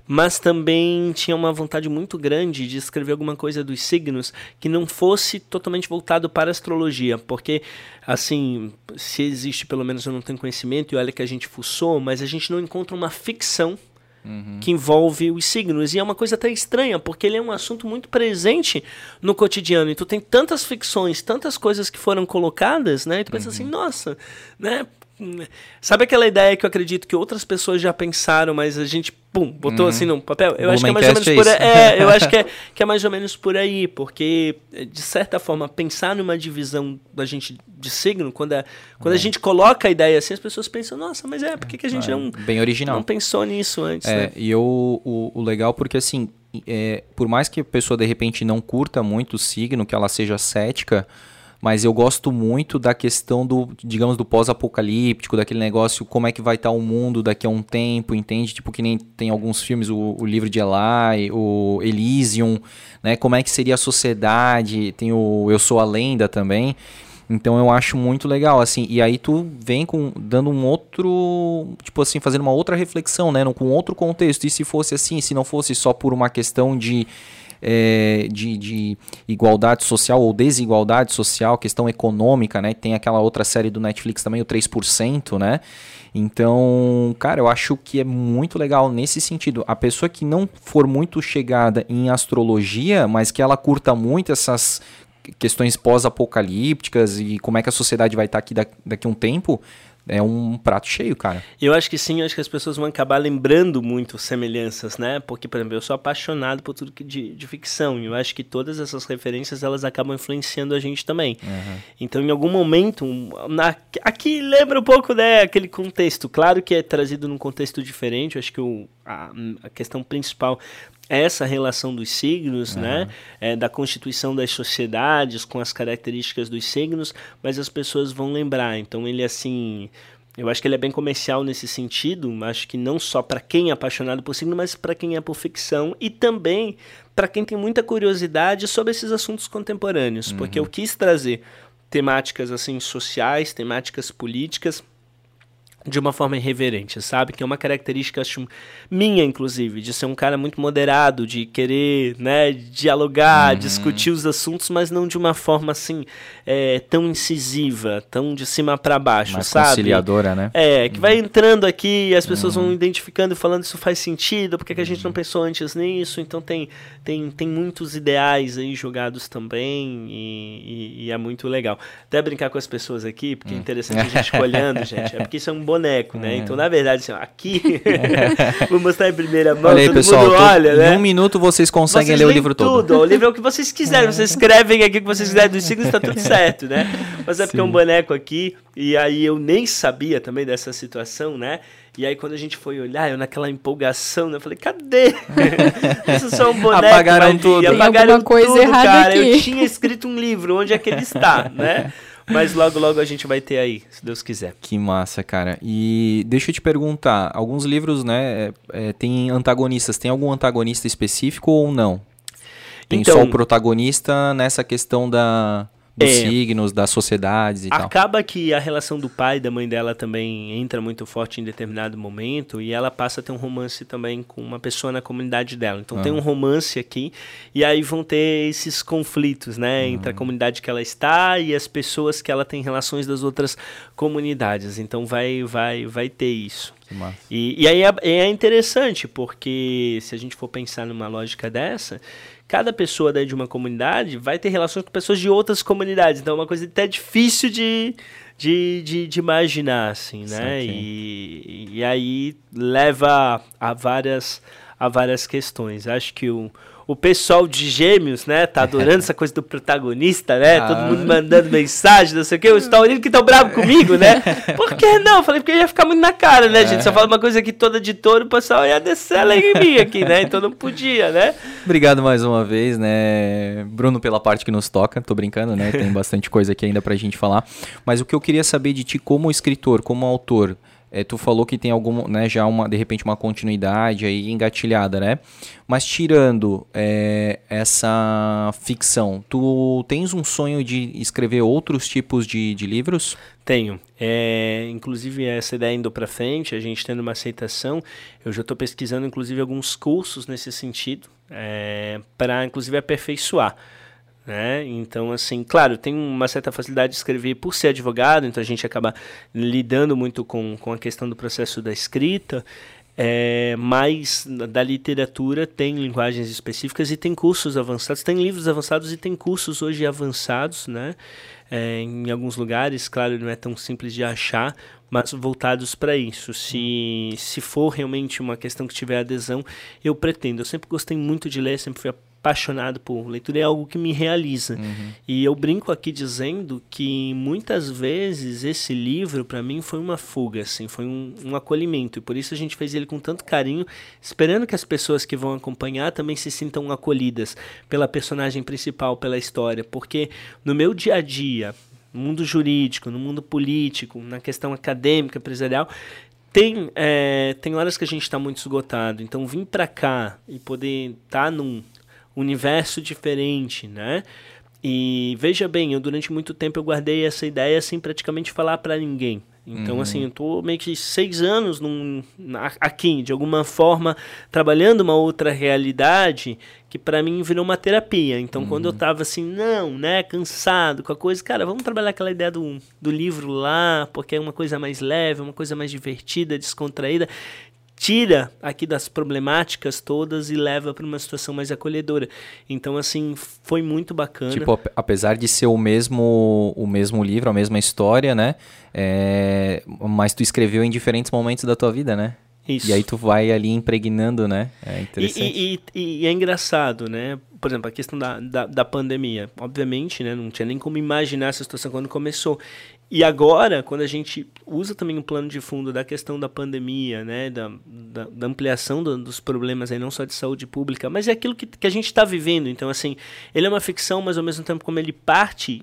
mas também tinha uma vontade muito grande de escrever alguma coisa dos signos que não fosse totalmente voltado para a astrologia, porque, assim, se existe, pelo menos eu não tenho conhecimento, e olha que a gente fuçou, mas a gente não encontra uma ficção Uhum. que envolve os signos. E é uma coisa até estranha, porque ele é um assunto muito presente no cotidiano. E tu tem tantas ficções, tantas coisas que foram colocadas, né? E tu pensa assim, uhum. assim, nossa, né? Sabe aquela ideia que eu acredito que outras pessoas já pensaram, mas a gente, pum, botou uhum. assim no papel? Eu acho que é mais ou menos é por aí. É, eu [LAUGHS] acho que é, que é mais ou menos por aí, porque, de certa forma, pensar numa divisão da gente de signo, quando, a, quando é. a gente coloca a ideia assim, as pessoas pensam, nossa, mas é, por que, que a gente é, não, bem original. não pensou nisso antes? É, né? e eu, o, o legal, porque assim, é, por mais que a pessoa de repente não curta muito o signo, que ela seja cética mas eu gosto muito da questão do, digamos, do pós-apocalíptico, daquele negócio, como é que vai estar tá o mundo daqui a um tempo, entende? Tipo, que nem tem alguns filmes, o, o livro de Eli, o Elysium, né? Como é que seria a sociedade, tem o Eu Sou a Lenda também. Então eu acho muito legal, assim, e aí tu vem com dando um outro, tipo assim, fazendo uma outra reflexão, né, com outro contexto. E se fosse assim, se não fosse só por uma questão de é, de, de, igualdade social ou desigualdade social, questão econômica, né? Tem aquela outra série do Netflix também, o 3%, né? Então, cara, eu acho que é muito legal nesse sentido. A pessoa que não for muito chegada em astrologia, mas que ela curta muito essas questões pós-apocalípticas e como é que a sociedade vai estar aqui daqui a um tempo, é um prato cheio, cara. Eu acho que sim, eu acho que as pessoas vão acabar lembrando muito semelhanças, né? Porque, por exemplo, eu sou apaixonado por tudo que de, de ficção, e eu acho que todas essas referências elas acabam influenciando a gente também. Uhum. Então, em algum momento, na, aqui lembra um pouco, né, aquele contexto. Claro que é trazido num contexto diferente, eu acho que o, a, a questão principal essa relação dos signos, uhum. né? É, da constituição das sociedades com as características dos signos, mas as pessoas vão lembrar. Então ele assim, eu acho que ele é bem comercial nesse sentido. Acho que não só para quem é apaixonado por signo, mas para quem é por ficção e também para quem tem muita curiosidade sobre esses assuntos contemporâneos, uhum. porque eu quis trazer temáticas assim sociais, temáticas políticas de uma forma irreverente, sabe? Que é uma característica acho, minha, inclusive, de ser um cara muito moderado, de querer, né, dialogar, uhum. discutir os assuntos, mas não de uma forma assim é, tão incisiva, tão de cima para baixo, Mais sabe? conciliadora, né? É, que uhum. vai entrando aqui e as pessoas uhum. vão identificando e falando isso faz sentido, porque que a gente não pensou antes nisso, então tem, tem, tem muitos ideais aí jogados também e, e, e é muito legal. Até brincar com as pessoas aqui, porque é hum. interessante a gente olhando, gente, é porque isso é um [LAUGHS] boneco, né? É. Então, na verdade, assim, aqui, [LAUGHS] vou mostrar em primeira mão, olha aí, pessoal, mundo olha, né? Em um minuto vocês conseguem vocês ler o livro todo. Tudo, o livro é o que vocês quiserem, vocês escrevem aqui o que vocês quiserem dos signos, tá tudo [LAUGHS] certo, né? Mas é porque é um boneco aqui, e aí eu nem sabia também dessa situação, né? E aí quando a gente foi olhar, eu naquela empolgação, né? Eu falei, cadê? [LAUGHS] Isso é só um boneco. Apagaram tudo. Apagaram coisa tudo, errada cara. Aqui. Eu tinha escrito um livro, onde é que ele está, né? Mas logo, logo a gente vai ter aí, se Deus quiser. Que massa, cara. E deixa eu te perguntar, alguns livros, né, é, é, tem antagonistas. Tem algum antagonista específico ou não? Tem então, só o protagonista nessa questão da dos é, signos, das sociedades e acaba tal. Acaba que a relação do pai e da mãe dela também entra muito forte em determinado momento e ela passa a ter um romance também com uma pessoa na comunidade dela. Então ah. tem um romance aqui e aí vão ter esses conflitos, né, ah. entre a comunidade que ela está e as pessoas que ela tem relações das outras comunidades. Então vai vai vai ter isso. E, e aí é, é interessante porque se a gente for pensar numa lógica dessa cada pessoa de uma comunidade vai ter relações com pessoas de outras comunidades. Então é uma coisa até difícil de, de, de, de imaginar, assim, né? E, e aí leva a várias, a várias questões. Acho que o, o pessoal de Gêmeos, né, tá adorando [LAUGHS] essa coisa do protagonista, né? Ah. Todo mundo mandando mensagem, não sei o quê. Os taurinos que estão bravos comigo, né? [LAUGHS] Por que não? Falei, porque ia ficar muito na cara, né, gente? Se eu falar uma coisa aqui toda de touro, o pessoal ia descer em mim aqui, né? Então não podia, né? Obrigado mais uma vez, né, Bruno, pela parte que nos toca. Tô brincando, né? Tem bastante coisa aqui ainda pra gente falar. Mas o que eu queria saber de ti como escritor, como autor, é, tu falou que tem algum, né, já uma, de repente uma continuidade aí engatilhada, né? Mas tirando é, essa ficção, tu tens um sonho de escrever outros tipos de, de livros? Tenho. É, inclusive, essa ideia indo para frente, a gente tendo uma aceitação, eu já estou pesquisando, inclusive, alguns cursos nesse sentido, é, para, inclusive, aperfeiçoar. Né? Então, assim, claro, tem uma certa facilidade de escrever por ser advogado, então a gente acaba lidando muito com, com a questão do processo da escrita, é, mas da literatura tem linguagens específicas e tem cursos avançados, tem livros avançados e tem cursos hoje avançados, né? É, em alguns lugares, claro, não é tão simples de achar, mas voltados para isso. Se, se for realmente uma questão que tiver adesão, eu pretendo. Eu sempre gostei muito de ler, sempre fui apaixonado por leitura, é algo que me realiza. Uhum. E eu brinco aqui dizendo que muitas vezes esse livro para mim foi uma fuga, assim, foi um, um, acolhimento. E por isso a gente fez ele com tanto carinho, esperando que as pessoas que vão acompanhar também se sintam acolhidas pela personagem principal, pela história, porque no meu dia a dia, no mundo jurídico, no mundo político, na questão acadêmica, empresarial, tem, é, tem horas que a gente está muito esgotado. Então, vir para cá e poder estar tá num universo diferente, né? E veja bem, eu durante muito tempo eu guardei essa ideia sem praticamente falar para ninguém. Então, uhum. assim, eu tô meio que seis anos num, aqui, de alguma forma, trabalhando uma outra realidade que para mim virou uma terapia. Então, uhum. quando eu uhum. tava assim, não, né, cansado com a coisa, cara, vamos trabalhar aquela ideia do, do livro lá, porque é uma coisa mais leve, uma coisa mais divertida, descontraída tira aqui das problemáticas todas e leva para uma situação mais acolhedora. Então, assim, foi muito bacana. Tipo, apesar de ser o mesmo, o mesmo livro, a mesma história, né? É... Mas tu escreveu em diferentes momentos da tua vida, né? Isso. E aí tu vai ali impregnando, né? É interessante. E, e, e, é engraçado, né? Por exemplo, a questão da, da, da, pandemia. Obviamente, né? Não tinha nem como imaginar essa situação quando começou. E agora, quando a gente usa também o plano de fundo da questão da pandemia, né, da, da, da ampliação do, dos problemas aí, não só de saúde pública, mas é aquilo que, que a gente está vivendo. Então, assim, ele é uma ficção, mas ao mesmo tempo como ele parte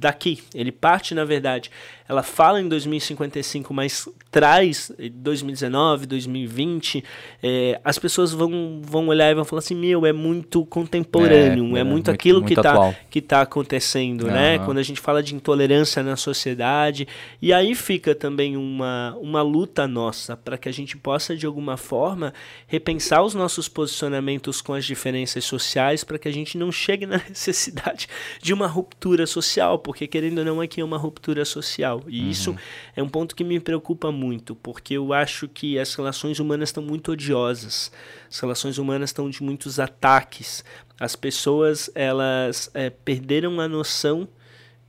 daqui, ele parte, na verdade, ela fala em 2055, mas traz 2019, 2020, é, as pessoas vão, vão olhar e vão falar assim, meu, é muito contemporâneo, é, é, é muito, muito, aquilo muito que está que tá acontecendo, uhum. né? Quando a gente fala de intolerância na sociedade, e aí fica também uma, uma luta nossa para que a gente possa, de alguma forma, repensar os nossos posicionamentos com as diferenças sociais para que a gente não chegue na [LAUGHS] necessidade de uma ruptura social, porque querendo ou não, aqui é uma ruptura social. E uhum. isso é um ponto que me preocupa muito, porque eu acho que as relações humanas estão muito odiosas. As relações humanas estão de muitos ataques. As pessoas, elas é, perderam a noção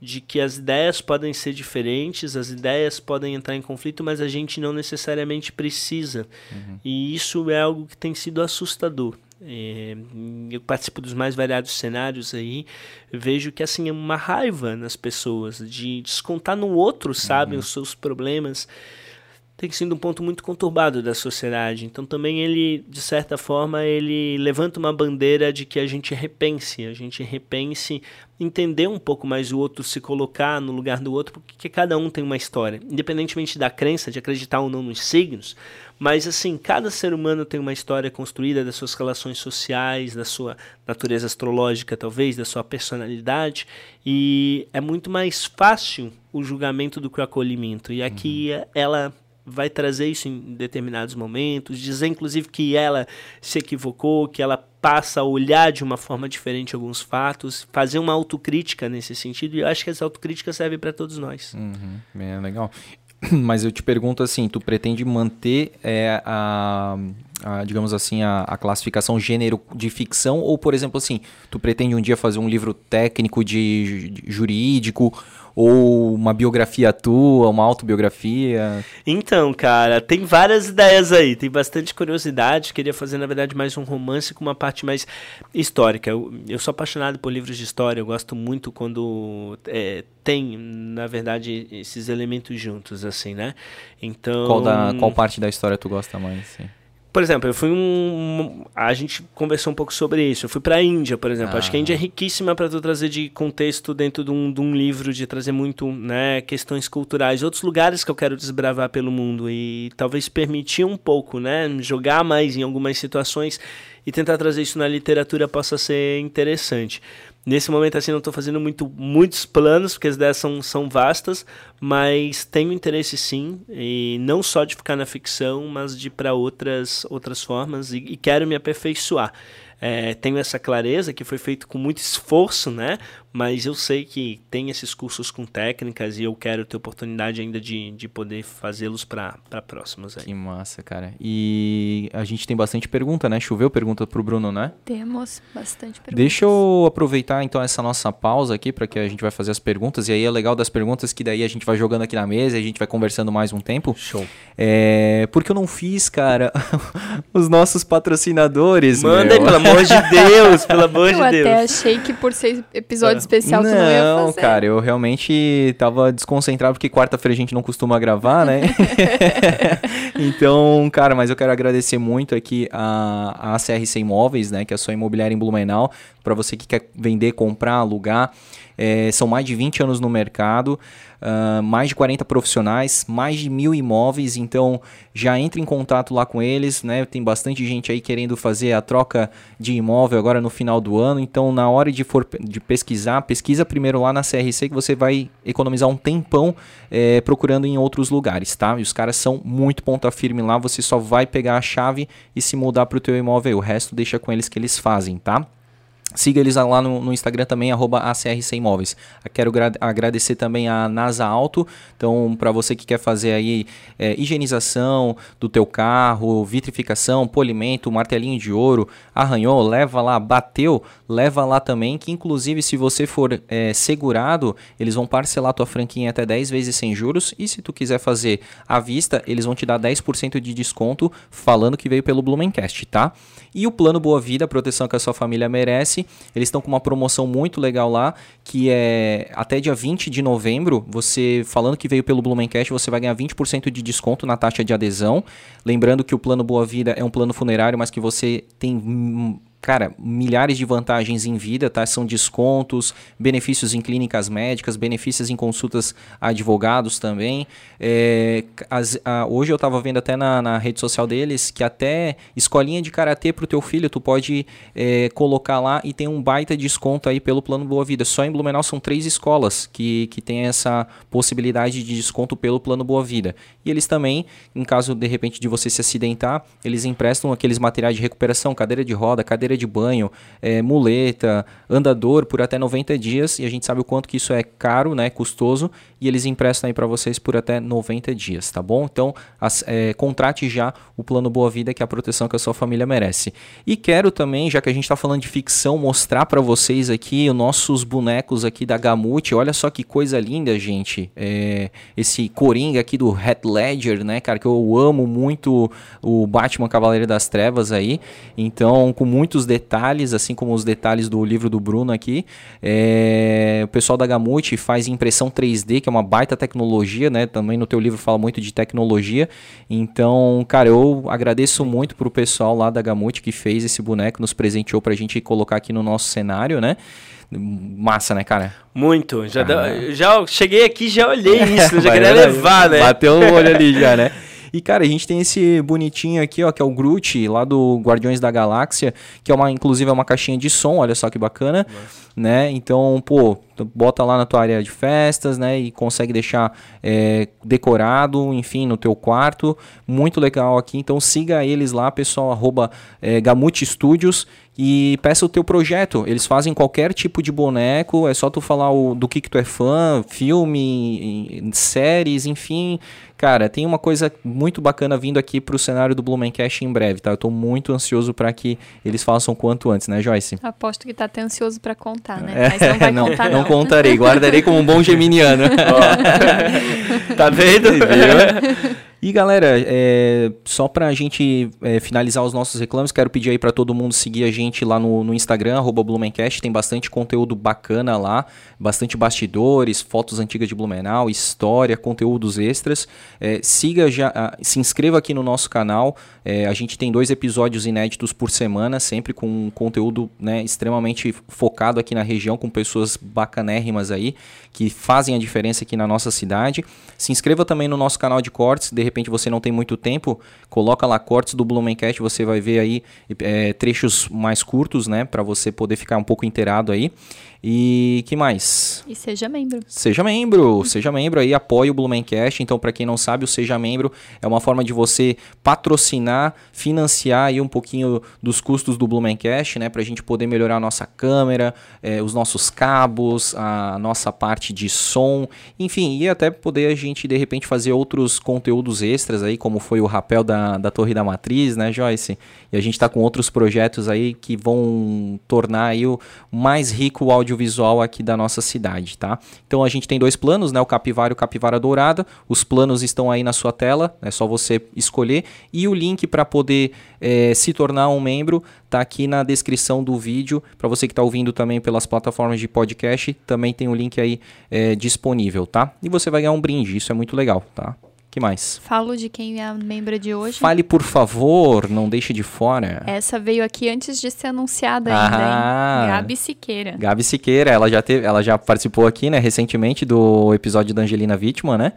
de que as ideias podem ser diferentes, as ideias podem entrar em conflito, mas a gente não necessariamente precisa. Uhum. E isso é algo que tem sido assustador. É, eu participo dos mais variados cenários aí, vejo que assim é uma raiva nas pessoas de descontar no outro, sabe, uhum. os seus problemas tem sido um ponto muito conturbado da sociedade. Então também ele, de certa forma, ele levanta uma bandeira de que a gente repense, a gente repense, entender um pouco mais o outro, se colocar no lugar do outro, porque cada um tem uma história, independentemente da crença, de acreditar ou não nos signos. Mas assim, cada ser humano tem uma história construída das suas relações sociais, da sua natureza astrológica, talvez, da sua personalidade, e é muito mais fácil o julgamento do que o acolhimento. E aqui uhum. ela vai trazer isso em determinados momentos, dizer inclusive que ela se equivocou, que ela passa a olhar de uma forma diferente alguns fatos, fazer uma autocrítica nesse sentido, e eu acho que essa autocrítica serve para todos nós. Uhum, é legal. [CLEARS THROAT] Mas eu te pergunto assim, tu pretende manter é, a, a, digamos assim, a, a, classificação gênero de ficção, ou por exemplo assim, tu pretende um dia fazer um livro técnico de, de jurídico, ou uma biografia tua, uma autobiografia? Então, cara, tem várias ideias aí, tem bastante curiosidade. Queria fazer, na verdade, mais um romance com uma parte mais histórica. Eu, eu sou apaixonado por livros de história, eu gosto muito quando é, tem, na verdade, esses elementos juntos, assim, né? Então. Qual, da, qual parte da história tu gosta mais? Assim? Por exemplo, eu fui um. A gente conversou um pouco sobre isso. Eu fui para a Índia, por exemplo. Ah. Acho que a Índia é riquíssima para tu trazer de contexto dentro de um, de um, livro, de trazer muito né, questões culturais. Outros lugares que eu quero desbravar pelo mundo e talvez permitir um pouco, né, jogar mais em algumas situações e tentar trazer isso na literatura possa ser interessante. Nesse momento, assim, não estou fazendo muito, muitos planos, porque as ideias são, são vastas, mas tenho interesse sim, e não só de ficar na ficção, mas de ir para outras, outras formas, e, e quero me aperfeiçoar. É, tenho essa clareza que foi feito com muito esforço, né? Mas eu sei que tem esses cursos com técnicas e eu quero ter oportunidade ainda de, de poder fazê-los para próximos. Aí. Que massa, cara. E a gente tem bastante pergunta, né? Choveu pergunta pro Bruno, né? Temos bastante perguntas. Deixa eu aproveitar então essa nossa pausa aqui para que a gente vai fazer as perguntas. E aí é legal das perguntas que daí a gente vai jogando aqui na mesa e a gente vai conversando mais um tempo. Show. É, porque eu não fiz, cara, [LAUGHS] os nossos patrocinadores. Manda aí, pelo amor de Deus, pelo amor eu de Deus. Eu até achei que por ser episódio especial não, tu não ia fazer. Não, cara, eu realmente tava desconcentrado porque quarta-feira a gente não costuma gravar, né? [LAUGHS] então, cara, mas eu quero agradecer muito aqui a, a CRC Imóveis, né, que é a sua imobiliária em Blumenau, para você que quer vender, comprar, alugar. É, são mais de 20 anos no mercado uh, mais de 40 profissionais, mais de mil imóveis, então já entre em contato lá com eles, né? Tem bastante gente aí querendo fazer a troca de imóvel agora no final do ano, então na hora de for de pesquisar, pesquisa primeiro lá na CRC que você vai economizar um tempão é, procurando em outros lugares, tá? E os caras são muito ponta firme lá, você só vai pegar a chave e se mudar para o teu imóvel, o resto deixa com eles que eles fazem, tá? Siga eles lá no, no Instagram também, arroba ACRC Imóveis. Quero agradecer também a NASA Auto. Então, para você que quer fazer aí é, higienização do teu carro, vitrificação, polimento, martelinho de ouro, arranhou, leva lá, bateu, leva lá também, que inclusive se você for é, segurado, eles vão parcelar tua franquinha até 10 vezes sem juros. E se tu quiser fazer à vista, eles vão te dar 10% de desconto falando que veio pelo Blumencast, tá? E o plano Boa Vida, proteção que a sua família merece, eles estão com uma promoção muito legal lá, que é até dia 20 de novembro, você falando que veio pelo Blumencast, você vai ganhar 20% de desconto na taxa de adesão. Lembrando que o plano Boa Vida é um plano funerário, mas que você tem cara, milhares de vantagens em vida, tá? São descontos, benefícios em clínicas médicas, benefícios em consultas a advogados também. É, as, a, hoje eu estava vendo até na, na, rede social deles que até escolinha de karatê para o teu filho tu pode é, colocar lá e tem um baita desconto aí pelo plano Boa Vida. Só em Blumenau são três escolas que, que tem essa possibilidade de desconto pelo plano Boa Vida. E eles também, em caso de repente de você se acidentar, eles emprestam aqueles materiais de recuperação, cadeira de roda, cadeira de banho, é, muleta, andador por até 90 dias e a gente sabe o quanto que isso é caro, né, custoso e eles emprestam aí para vocês por até 90 dias, tá bom? Então as, é, contrate já o plano Boa Vida que é a proteção que a sua família merece. E quero também, já que a gente está falando de ficção, mostrar para vocês aqui os nossos bonecos aqui da Gamute. Olha só que coisa linda, gente. É, esse coringa aqui do Heath Ledger, né, cara, que eu amo muito o Batman Cavaleiro das Trevas aí. Então, com muitos detalhes, assim como os detalhes do livro do Bruno aqui. É, o pessoal da Gamute faz impressão 3D, que é uma baita tecnologia, né? Também no teu livro fala muito de tecnologia. Então, cara, eu agradeço muito pro pessoal lá da Gamute que fez esse boneco, nos presenteou pra gente colocar aqui no nosso cenário, né? Massa, né, cara? Muito. Já, ah. já cheguei aqui já olhei isso, [LAUGHS] já queria levar, né? Bateu o olho ali já, né? [LAUGHS] E, cara, a gente tem esse bonitinho aqui, ó, que é o Groot, lá do Guardiões da Galáxia, que é uma, inclusive, é uma caixinha de som, olha só que bacana, Nossa. né? Então, pô, bota lá na tua área de festas, né? E consegue deixar é, decorado, enfim, no teu quarto. Muito legal aqui. Então siga eles lá, pessoal, arroba é, Gamute Studios e peça o teu projeto. Eles fazem qualquer tipo de boneco, é só tu falar o, do que, que tu é fã, filme, séries, enfim. Cara, tem uma coisa muito bacana vindo aqui pro cenário do Blumencast em breve, tá? Eu tô muito ansioso para que eles façam quanto antes, né, Joyce? Aposto que tá até ansioso para contar, né? É, Mas não vai [LAUGHS] não, contar, não. não contarei, guardarei como um bom geminiano. [LAUGHS] [LAUGHS] tá vendo? E galera, é, só pra gente é, finalizar os nossos reclames, quero pedir aí para todo mundo seguir a gente lá no, no Instagram, Blumencast, tem bastante conteúdo bacana lá, bastante bastidores, fotos antigas de Blumenau, história, conteúdos extras. É, siga já, se inscreva aqui no nosso canal, é, a gente tem dois episódios inéditos por semana, sempre com conteúdo né, extremamente focado aqui na região, com pessoas bacanérrimas aí, que fazem a diferença aqui na nossa cidade. Se inscreva também no nosso canal de cortes, de repente você não tem muito tempo, coloca lá cortes do Blumencast, você vai ver aí é, trechos mais curtos, né, para você poder ficar um pouco inteirado aí. E que mais? E seja membro. Seja membro, seja membro aí, apoie o Blumencast. Então, para quem não sabe, o Seja Membro é uma forma de você patrocinar, financiar aí um pouquinho dos custos do Blumencast, né? Pra gente poder melhorar a nossa câmera, eh, os nossos cabos, a nossa parte de som, enfim, e até poder a gente, de repente, fazer outros conteúdos extras aí, como foi o rapel da, da Torre da Matriz, né, Joyce? E a gente tá com outros projetos aí que vão tornar aí o mais rico o áudio audiovisual aqui da nossa cidade, tá? Então a gente tem dois planos, né? O Capivara e o Capivara Dourada. Os planos estão aí na sua tela, é só você escolher. E o link para poder é, se tornar um membro tá aqui na descrição do vídeo. Para você que está ouvindo também pelas plataformas de podcast, também tem o link aí é, disponível, tá? E você vai ganhar um brinde, isso é muito legal, tá? Que mais? Falo de quem é a membro de hoje. Fale, por favor, não deixe de fora. Essa veio aqui antes de ser anunciada ainda, ah, hein? Gabi Siqueira. Gabi Siqueira, ela já, teve, ela já participou aqui, né, recentemente do episódio da Angelina Vítima, né?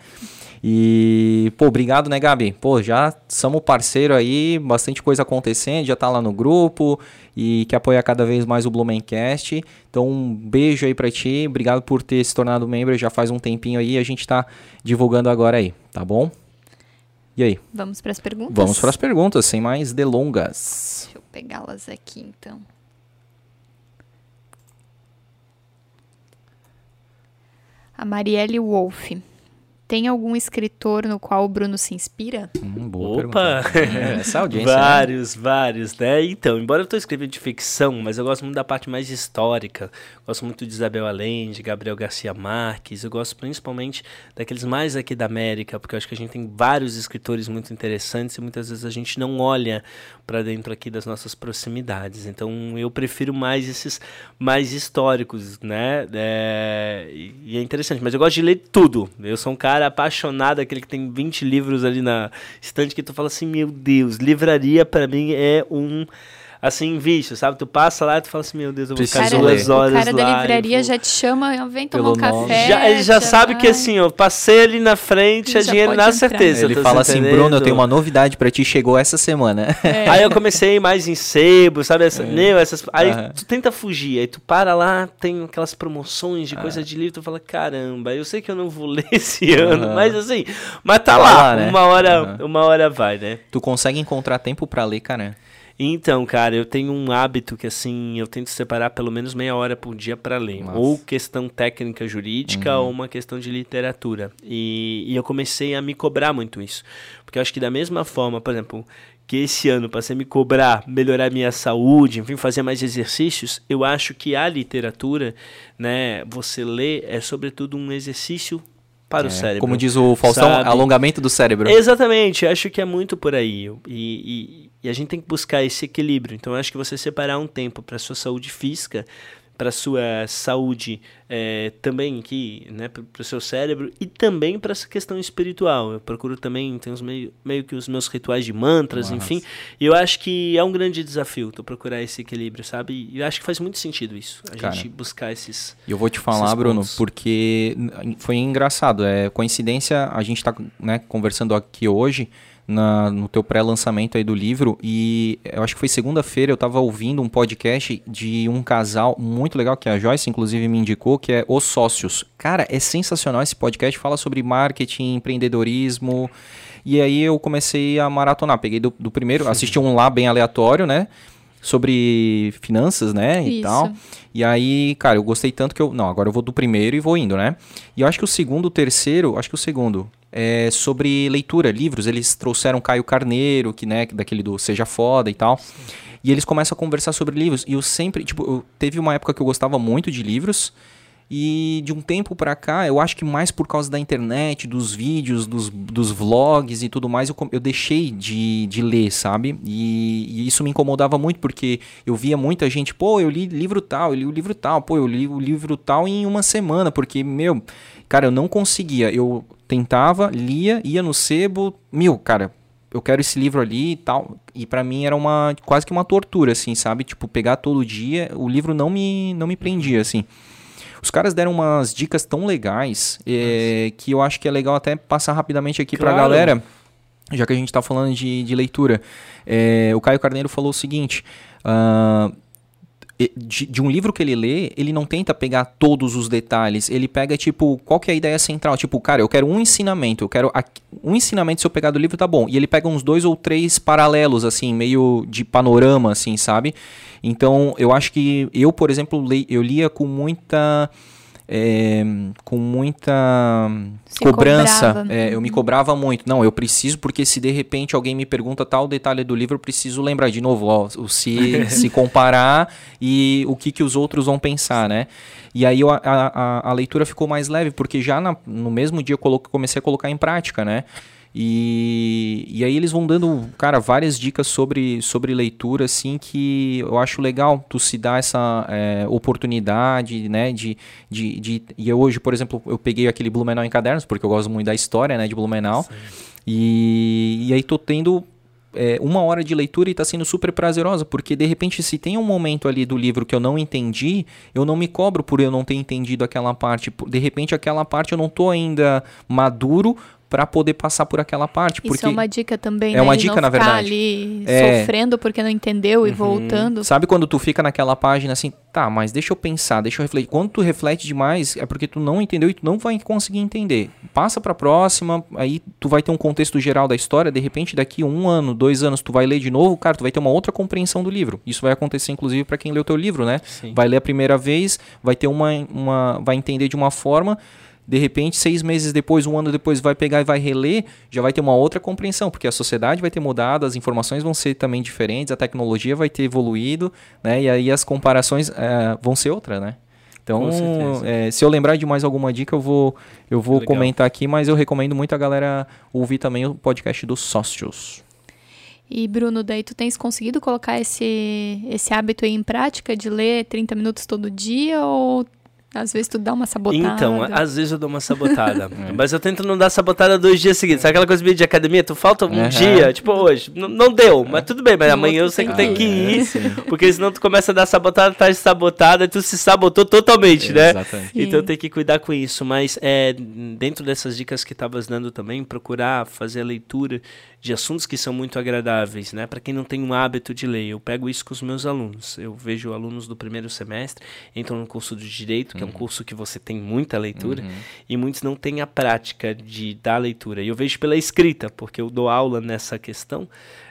E, pô, obrigado, né, Gabi? Pô, já somos parceiro aí, bastante coisa acontecendo, já tá lá no grupo e quer apoiar cada vez mais o Blumencast. Então, um beijo aí pra ti, obrigado por ter se tornado membro já faz um tempinho aí, a gente tá divulgando agora aí, tá bom? E aí? Vamos para as perguntas? Vamos para as perguntas, sem mais delongas. Deixa eu pegá-las aqui, então. A Marielle Wolff. Tem algum escritor no qual o Bruno se inspira? Hum, boa Opa! É, [LAUGHS] essa audiência, né? vários, né? vários, né? Então, embora eu estou escrevendo de ficção, mas eu gosto muito da parte mais histórica. Gosto muito de Isabel Allende, Gabriel Garcia Marques. Eu gosto principalmente daqueles mais aqui da América, porque eu acho que a gente tem vários escritores muito interessantes e muitas vezes a gente não olha para dentro aqui das nossas proximidades. Então, eu prefiro mais esses mais históricos, né? É, e é interessante, mas eu gosto de ler tudo. Eu sou um cara cara apaixonado, aquele que tem 20 livros ali na estante, que tu fala assim, meu Deus, livraria para mim é um assim, vício, sabe? Tu passa lá e tu fala assim, meu Deus, eu vou ficar duas horas lá. O cara da livraria já te chama, vem tomar um café. Já, ele já sabe vai. que assim, eu passei ali na frente, é dinheiro na certeza. Ele fala assim, Bruno, eu tenho uma novidade pra ti, chegou essa semana. É. Aí eu comecei mais em sebo, sabe? Essa, é. meu, essas, aí uhum. tu tenta fugir, aí tu para lá, tem aquelas promoções de coisa de livro, tu fala, caramba, eu sei que eu não vou ler esse ano, mas assim, mas tá, tá lá, lá né? uma hora, uhum. uma hora vai, né? Tu consegue encontrar tempo pra ler, cara? Então, cara, eu tenho um hábito que assim, eu tento separar pelo menos meia hora por dia para ler, Nossa. ou questão técnica jurídica Uhum. ou uma questão de literatura. E, e eu comecei a me cobrar muito isso, porque eu acho que da mesma forma, por exemplo, que esse ano passei a me cobrar, melhorar minha saúde, enfim, fazer mais exercícios, eu acho que a literatura, né, você lê é sobretudo um exercício para o É, cérebro. Como diz o Faustão, sabe? alongamento do cérebro. Exatamente, acho que é muito por aí. E, e- a gente tem que buscar esse equilíbrio. Então, eu acho que você separar um tempo para sua saúde física, para sua saúde eh, também aqui, né, para o seu cérebro e também para essa questão espiritual. Eu procuro também, tem meio, meio que os meus rituais de mantras, Nossa. enfim. E eu acho que é um grande desafio tu procurar esse equilíbrio, sabe? E eu acho que faz muito sentido isso, a Cara. gente buscar esses. E eu vou te falar, Bruno, pontos. porque foi engraçado. É coincidência, a gente tá né, conversando aqui hoje na- no teu pré-lançamento aí do livro e eu acho que foi segunda-feira eu tava ouvindo um podcast de um casal muito legal que a Joyce inclusive me indicou, que é Os Sócios. Cara, é sensacional esse podcast, fala sobre marketing, empreendedorismo. E aí eu comecei a maratonar, peguei do, do primeiro, assisti um lá bem aleatório, né? Sobre finanças, né? E Isso. tal. E aí, cara, eu gostei tanto que eu. Não, agora eu vou do primeiro e vou indo, né? E eu acho que o segundo, o terceiro, acho que o segundo é sobre leitura, livros. Eles trouxeram Caio Carneiro, que, né, daquele do Seja Foda e tal. E eles começam a conversar sobre livros. E eu sempre, tipo, eu, teve uma época que eu gostava muito de livros. E de um tempo pra cá, eu acho que mais por causa da internet, dos vídeos, dos, dos vlogs e tudo mais, eu, eu deixei de, de ler, sabe? E, e isso me incomodava muito, porque eu via muita gente, pô, eu li livro tal, eu li o livro tal, pô, eu li o livro tal em uma semana, porque, meu, cara, eu não conseguia. Eu tentava, lia, ia no sebo, meu, cara, eu quero esse livro ali e tal. E pra mim era uma quase que uma tortura, assim, sabe? Tipo, pegar todo dia, o livro não me, não me prendia, assim. Os caras deram umas dicas tão legais eh, que eu acho que é legal até passar rapidamente aqui pra Claro. galera, já que a gente tá falando de, de leitura. Eh, o Caio Carneiro falou o seguinte. e- de, de um livro que ele lê, ele não tenta pegar todos os detalhes. Ele pega, tipo, qual que é a ideia central? Tipo, cara, eu quero um ensinamento. Eu quero. Um ensinamento, se eu pegar do livro, tá bom. E ele pega uns dois ou três paralelos, assim, meio de panorama, assim, sabe? Então, eu acho que eu, por exemplo, le- eu lia com muita. É, com muita Se cobrança. cobrava. É, eu me cobrava muito. Não, eu preciso, porque se de repente alguém me pergunta tal detalhe do livro, eu preciso lembrar de novo, ó, se, [LAUGHS] se comparar e o que, que os outros vão pensar, né? E aí eu- a, a, a leitura ficou mais leve, porque já na- no mesmo dia eu comecei a colocar em prática, né? E, e aí eles vão dando, cara, várias dicas sobre, sobre leitura, assim, que eu acho legal tu se dar essa é, oportunidade, né, de, de, de... E eu hoje, por exemplo, eu peguei aquele Blumenau em cadernos, porque eu gosto muito da história, né, de Blumenau. E, e aí tô tendo é, uma hora de leitura e tá sendo super prazerosa, porque de repente se tem um momento ali do livro que eu não entendi, eu não me cobro por eu não ter entendido aquela parte. De repente aquela parte eu não tô ainda maduro para poder passar por aquela parte, Isso porque é uma dica também, É né? uma dica, não na ficar verdade. ali É. sofrendo porque não entendeu e Uhum. voltando. Sabe quando tu fica naquela página assim, tá, mas deixa eu pensar, deixa eu refletir. Quando tu reflete demais, é porque tu não entendeu e tu não vai conseguir entender. Passa pra próxima, aí tu vai ter um contexto geral da história, de repente daqui um ano, dois anos, tu vai ler de novo, cara, tu vai ter uma outra compreensão do livro. Isso vai acontecer, inclusive, pra quem leu teu livro, né? Sim. Vai ler a primeira vez, vai ter uma, uma. vai entender de uma forma. De repente, seis meses depois, um ano depois, vai pegar e vai reler, já vai ter uma outra compreensão, porque a sociedade vai ter mudado, as informações vão ser também diferentes, a tecnologia vai ter evoluído, né? E aí as comparações eh, vão ser outra, né? Então, eh, se eu lembrar de mais alguma dica, eu vou, eu vou Legal. comentar aqui, mas eu recomendo muito a galera ouvir também o podcast dos sócios. E Bruno, daí tu tens conseguido colocar esse, esse hábito aí em prática de ler 30 minutos todo dia ou às vezes tu dá uma sabotada? Então, às vezes eu dou uma sabotada. [LAUGHS] É. Mas eu tento não dar sabotada dois dias seguidos. Sabe aquela coisa meio de academia? Tu falta um Aham. dia, tipo hoje. N- não deu, mas tudo bem, mas amanhã eu sei que tem que que ir. Porque senão tu começa a dar sabotada, tá sabotada e tu se sabotou totalmente, né? Exatamente. Então tem que cuidar com isso. Mas é, dentro dessas dicas que estavas dando também, procurar fazer a leitura de assuntos que são muito agradáveis, né? Para quem não tem um hábito de ler. Eu pego isso com os meus alunos. Eu vejo alunos do primeiro semestre, entram no curso de Direito, que é um curso que você tem muita leitura, Uhum. e muitos não têm a prática de dar leitura. E eu vejo pela escrita, porque eu dou aula nessa questão.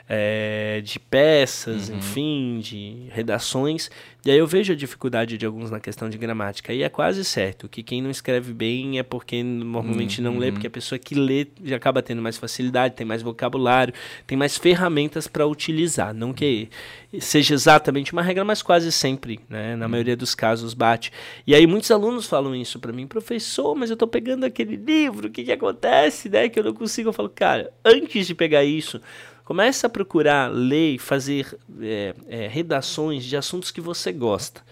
É, de peças, uhum. enfim, de redações. E aí eu vejo a dificuldade de alguns na questão de gramática. E é quase certo que quem não escreve bem é porque normalmente uhum. não lê, uhum. porque a pessoa que lê já acaba tendo mais facilidade, tem mais vocabulário, tem mais ferramentas para utilizar. Não que seja exatamente uma regra, mas quase sempre, né? na uhum. maioria dos casos, bate. E aí muitos alunos falam isso para mim, professor, mas eu estou pegando aquele livro, o que, que acontece, né? Que eu não consigo. Eu falo, cara, antes de pegar isso, Comece a procurar ler fazer é, é, redações de assuntos que você gosta,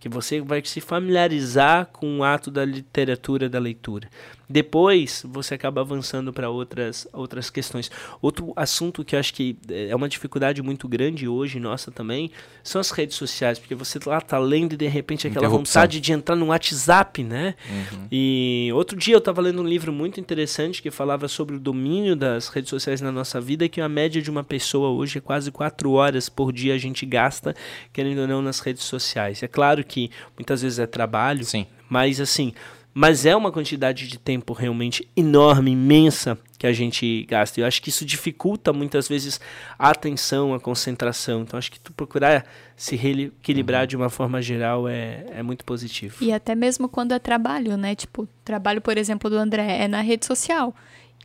que você vai se familiarizar com o ato da literatura, da leitura. Depois você acaba avançando para outras, outras questões. Outro assunto que eu acho que é uma dificuldade muito grande hoje, nossa também, são as redes sociais, porque você lá tá lendo e de repente aquela vontade de entrar no WhatsApp, né? Uhum. E outro dia eu estava lendo um livro muito interessante que falava sobre o domínio das redes sociais na nossa vida, que a média de uma pessoa hoje é quase quatro horas por dia a gente gasta, querendo ou não, nas redes sociais. É claro que muitas vezes é trabalho, Sim. mas assim mas é uma quantidade de tempo realmente enorme, imensa que a gente gasta. Eu acho que isso dificulta muitas vezes a atenção, a concentração. Então acho que tu procurar se reequilibrar uhum. de uma forma geral é, é muito positivo. E até mesmo quando é trabalho, né? Tipo, trabalho, por exemplo, do André é na rede social.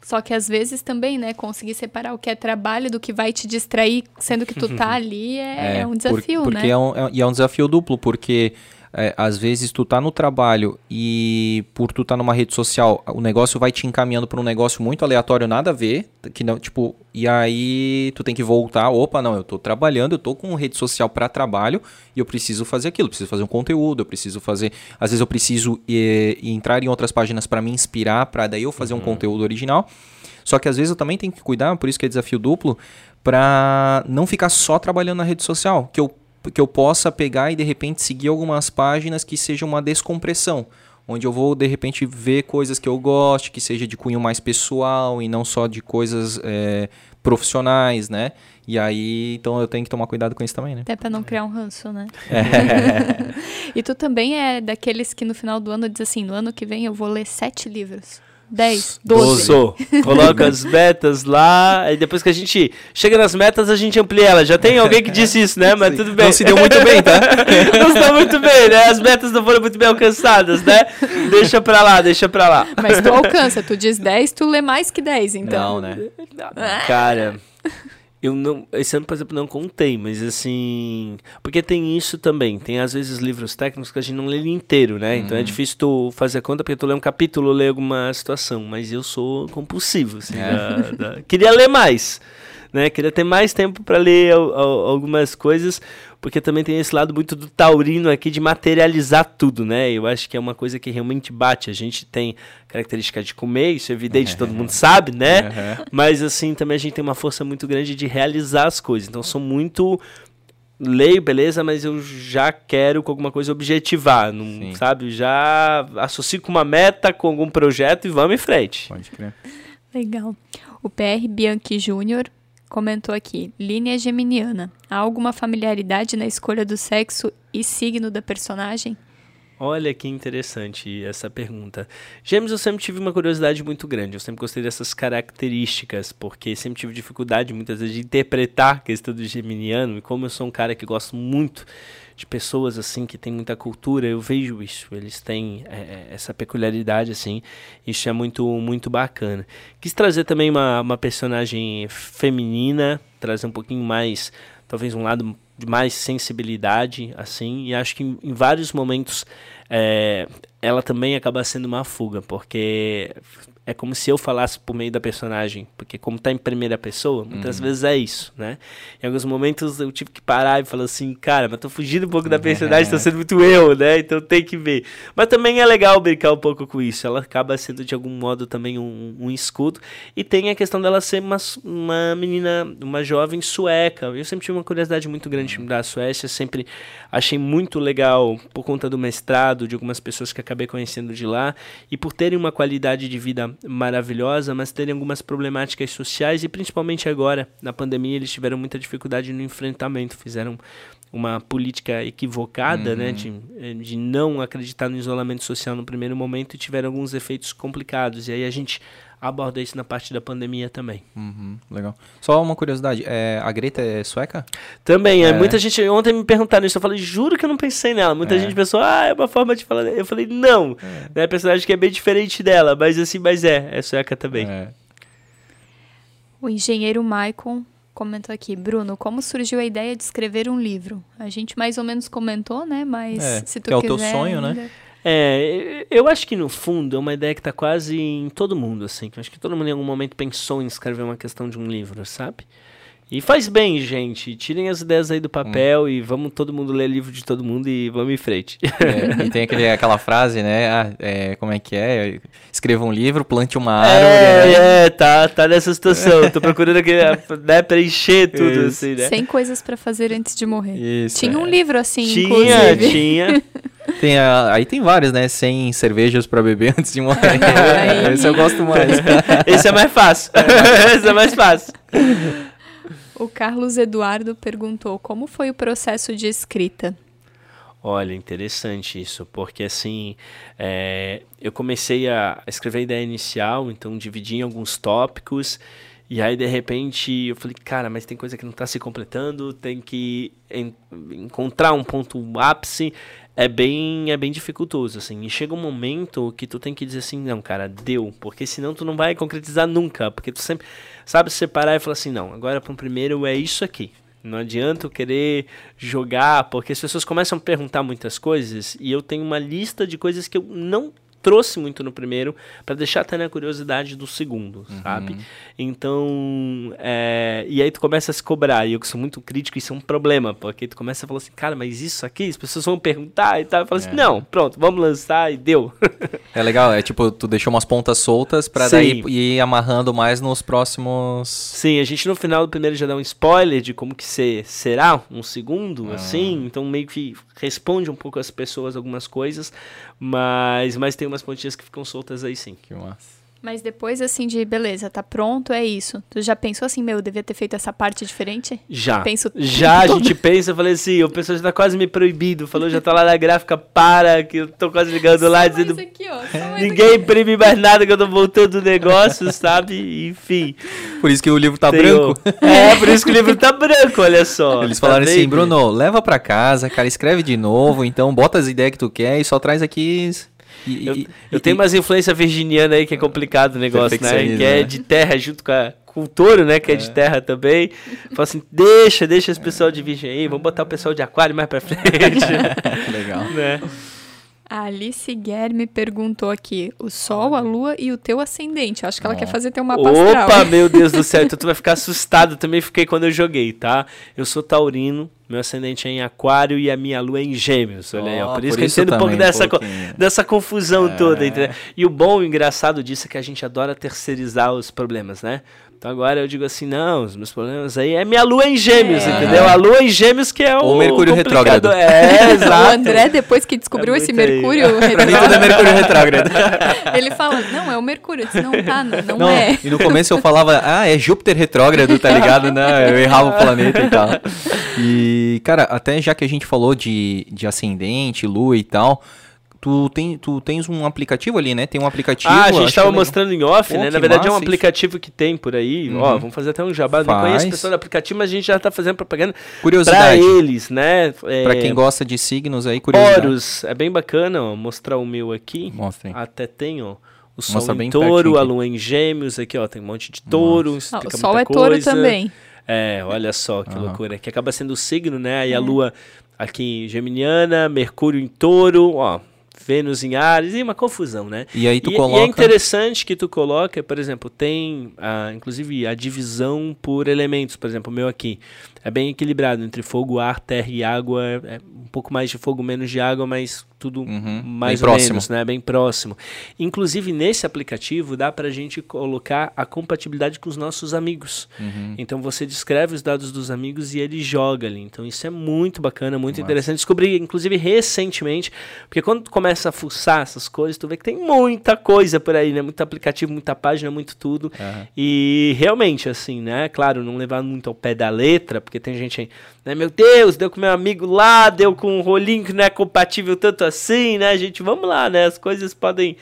Só que às vezes também, né, conseguir separar o que é trabalho do que vai te distrair, sendo que tu tá [LAUGHS] ali, é, é, é um desafio, por, porque né? É um, é, e é um desafio duplo, porque é, às vezes tu tá no trabalho e por tu tá numa rede social, o negócio vai te encaminhando para um negócio muito aleatório, nada a ver, que não, tipo, e aí tu tem que voltar, opa, não, eu tô trabalhando, eu tô com rede social para trabalho e eu preciso fazer aquilo, preciso fazer um conteúdo, eu preciso fazer, às vezes eu preciso e entrar em outras páginas para me inspirar, para daí eu fazer uhum. um conteúdo original. Só que às vezes eu também tenho que cuidar, por isso que é desafio duplo, para não ficar só trabalhando na rede social, que eu que eu possa pegar e de repente seguir algumas páginas que sejam uma descompressão, onde eu vou de repente ver coisas que eu goste, que seja de cunho mais pessoal e não só de coisas é, profissionais, né? E aí, então eu tenho que tomar cuidado com isso também, né? Até para não criar um ranço, né? É. [LAUGHS] e tu também é daqueles que no final do ano diz assim, no ano que vem eu vou ler sete livros. 10, 12. Sou. Coloca as metas lá, e depois que a gente chega nas metas, a gente amplia elas. Já tem alguém que disse isso, né? Mas tudo bem. Não se deu muito bem, tá? [LAUGHS] não está muito bem, né? As metas não foram muito bem alcançadas, né? Deixa pra lá, deixa pra lá. Mas tu alcança, tu diz 10, tu lê mais que 10, então. Não, né? Cara. Eu não, esse ano, por exemplo, não contei, mas assim. Porque tem isso também. Tem às vezes livros técnicos que a gente não lê ele inteiro, né? Uhum. Então é uhum. difícil tu fazer a conta, porque tu lê um capítulo, lê alguma situação. Mas eu sou compulsivo, assim. É. Da, da... Queria ler mais né? Queria ter mais tempo para ler algumas coisas, porque também tem esse lado muito do taurino aqui de materializar tudo, né? Eu acho que é uma coisa que realmente bate. A gente tem característica de comer, isso é evidente, todo mundo sabe, né? Uhum. Mas assim, também a gente tem uma força muito grande de realizar as coisas. Então sou muito leio, beleza, mas eu já quero com alguma coisa objetivar, não, sabe? Já associo com uma meta, com algum projeto e vamos em frente. Pode crer. Legal. O PR Bianchi Júnior comentou aqui: linha geminiana. Há alguma familiaridade na escolha do sexo e signo da personagem? Olha que interessante essa pergunta. Gêmeos, eu sempre tive uma curiosidade muito grande. Eu sempre gostei dessas características, porque sempre tive dificuldade muitas vezes de interpretar a questão do geminiano. E como eu sou um cara que gosto muito de pessoas assim que tem muita cultura, eu vejo isso. Eles têm é, é, essa peculiaridade assim. Isso é muito muito bacana. Quis trazer também uma, uma personagem feminina, trazer um pouquinho mais, talvez um lado de mais sensibilidade assim. E acho que em, em vários momentos é, ela também acaba sendo uma fuga, porque é como se eu falasse por meio da personagem, porque como está em primeira pessoa, muitas uhum. vezes é isso, né? Em alguns momentos eu tive que parar e falar assim, cara, mas tô fugindo um pouco da personagem, está sendo muito eu, né? Então tem que ver. Mas também é legal brincar um pouco com isso, ela acaba sendo de algum modo também um, um escudo, e tem a questão dela ser uma, uma menina, uma jovem sueca, eu sempre tive uma curiosidade muito grande da Suécia, sempre achei muito legal por conta do mestrado, de algumas pessoas que acabei conhecendo de lá, e por terem uma qualidade de vida maravilhosa, mas terem algumas problemáticas sociais e principalmente agora, na pandemia, eles tiveram muita dificuldade no enfrentamento, fizeram uma política equivocada, né, uhum. né, de, de não acreditar no isolamento social no primeiro momento e tiveram alguns efeitos complicados. E aí a gente aborda isso na parte da pandemia também. Uhum, legal. Só uma curiosidade, é, a Greta é sueca? Também, é. muita gente ontem me perguntaram isso, eu falei, juro que eu não pensei nela. Muita é. gente pensou, ah, é uma forma de falar. Eu falei, não, é. é personagem que é bem diferente dela, mas assim, mas é, é sueca também. É. O engenheiro Maicon comentou aqui, Bruno, como surgiu a ideia de escrever um livro? A gente mais ou menos comentou, né? Mas é, se tu que é quiser, o teu sonho, né? ainda... né? É, eu acho que no fundo é uma ideia que está quase em todo mundo, assim. Eu acho que todo mundo em algum momento pensou em escrever uma questão de um livro, sabe? E faz bem, gente. Tirem as ideias aí do papel hum. e vamos todo mundo ler livro de todo mundo e vamos em frente. É, e tem aquele, [LAUGHS] aquela frase, né? Ah, é, como é que é? Escreva um livro, plante uma árvore. É, né? é tá, tá nessa situação. Tô procurando aquele, né, preencher tudo, Isso. assim, né? Sem coisas para fazer antes de morrer. Isso, tinha é. um livro assim, tinha, inclusive. Tinha, [LAUGHS] Tem a, aí tem vários, né? 100 cervejas para beber antes de morrer. [LAUGHS] Esse eu gosto mais. Esse é mais fácil. Esse é mais fácil. O Carlos Eduardo perguntou como foi o processo de escrita. Olha, interessante isso, porque assim, é, eu comecei a escrever a ideia inicial, então dividi em alguns tópicos, e aí de repente eu falei, cara, mas tem coisa que não está se completando, tem que en encontrar um ponto ápice, é bem é bem dificultoso assim. E chega um momento que tu tem que dizer assim, não, cara, deu, porque senão tu não vai concretizar nunca, porque tu sempre sabe separar e falar assim, não, agora para o primeiro é isso aqui. Não adianta eu querer jogar, porque as pessoas começam a perguntar muitas coisas e eu tenho uma lista de coisas que eu não trouxe muito no primeiro para deixar até na curiosidade do segundo, uhum. sabe? Então, é, e aí tu começa a se cobrar, e eu que sou muito crítico, isso é um problema, porque tu começa a falar assim, cara, mas isso aqui, as pessoas vão perguntar e tal, eu falo assim, é. assim, não, pronto, vamos lançar e deu. [LAUGHS] é legal, é tipo, tu deixou umas pontas soltas para daí ir amarrando mais nos próximos... Sim, a gente no final do primeiro já dá um spoiler de como que ser, será um segundo, ah. assim, então meio que responde um pouco as pessoas algumas coisas, mas, mas tem umas pontinhas que ficam soltas aí sim. Que massa. Mas depois, assim, de beleza, tá pronto, é isso. Tu já pensou assim, meu, eu devia ter feito essa parte diferente? Já. Penso já, [LAUGHS] a gente pensa, eu falei assim, o pessoal já tá quase me proibido. Falou, já tá lá na gráfica, para, que eu tô quase ligando lá dizendo. Aqui, ó, ninguém imprime mais nada que eu tô voltando o negócio, sabe? Enfim. Por isso que o livro tá branco. É, por isso que o livro tá branco, olha só. Eles falaram tá assim, Bruno, leva pra casa, cara, escreve de novo, então bota as ideias que tu quer e só traz aqui e, eu, e, eu tenho umas influências virginianas aí que é complicado o negócio, né? Que é né? de terra junto com, a, com o touro, né? Que é, é de terra também. Fala assim, deixa, deixa esse pessoal de virgem aí, vamos botar o pessoal de aquário mais pra frente. [LAUGHS] [LAUGHS] Legal. Né? A Alice Guilherme perguntou aqui: o Sol, a Lua e o teu ascendente. Acho que ela quer fazer teu mapa Opa, astral. Opa, meu Deus do céu, então tu vai ficar assustado. Também fiquei quando eu joguei, tá? Eu sou taurino, meu ascendente é em aquário e a minha lua é em gêmeos. Olha aí, ó. Por isso por que isso eu entendo um pouco dessa, um dessa confusão é. toda. Entendeu? E o bom e engraçado disso é que a gente adora terceirizar os problemas, né? Então agora eu digo assim, não, os meus problemas aí é minha lua em gêmeos, é. entendeu? A lua em gêmeos que é o. O Mercúrio retrógrado. É, [LAUGHS] exato. O André, depois que descobriu é esse Mercúrio aí. retrógrado. pra mim tudo é Mercúrio retrógrado. [LAUGHS] Ele fala, não, é o Mercúrio. Eu disse, não, tá, não, não, não, é. E no começo eu falava, ah, é Júpiter retrógrado, tá ligado? Não, eu errava o planeta e tal. E, cara, até já que a gente falou de, de ascendente, lua e tal. Tu, tem, tu tens um aplicativo ali, né? Tem um aplicativo. Ah, a gente estava mostrando em off, Pô, né? Na verdade é um aplicativo isso. que tem por aí. Uhum. Ó, vamos fazer até um jabá. Não conheço o pessoal do aplicativo, mas a gente já está fazendo propaganda curiosidade. para eles, né? É... Para quem gosta de signos aí, curiosidade. Horus, é bem bacana, ó, mostrar o meu aqui. Mostrem. Até tem, ó. O Sol Mostra em touro, a lua em gêmeos, aqui ó, tem um monte de touros. Ah, o Sol é coisa. touro também. É, olha só que uhum. loucura. Que acaba sendo o signo, né? Aí é. a lua aqui geminiana, Mercúrio em touro, ó. Vênus em Ares, e uma confusão, né? E aí tu e, coloca... E é interessante que tu coloca, por exemplo, tem, a, inclusive, a divisão por elementos, por exemplo, o meu aqui é bem equilibrado entre fogo, ar, terra e água. É um pouco mais de fogo, menos de água, mas tudo uhum, mais ou próximo. menos, né? Bem próximo. Inclusive, nesse aplicativo, dá para a gente colocar a compatibilidade com os nossos amigos. Uhum. Então, você descreve os dados dos amigos e ele joga ali. Então, isso é muito bacana, muito Nossa. interessante. Descobri, inclusive, recentemente, porque quando tu começa a fuçar essas coisas, tu vê que tem muita coisa por aí, né? Muito aplicativo, muita página, muito tudo. Uhum. E, realmente, assim, né? Claro, não levar muito ao pé da letra, porque tem gente aí, né? Meu Deus, deu com meu amigo lá, deu com um rolinho que não é compatível tanto assim, né, gente? Vamos lá, né? As coisas podem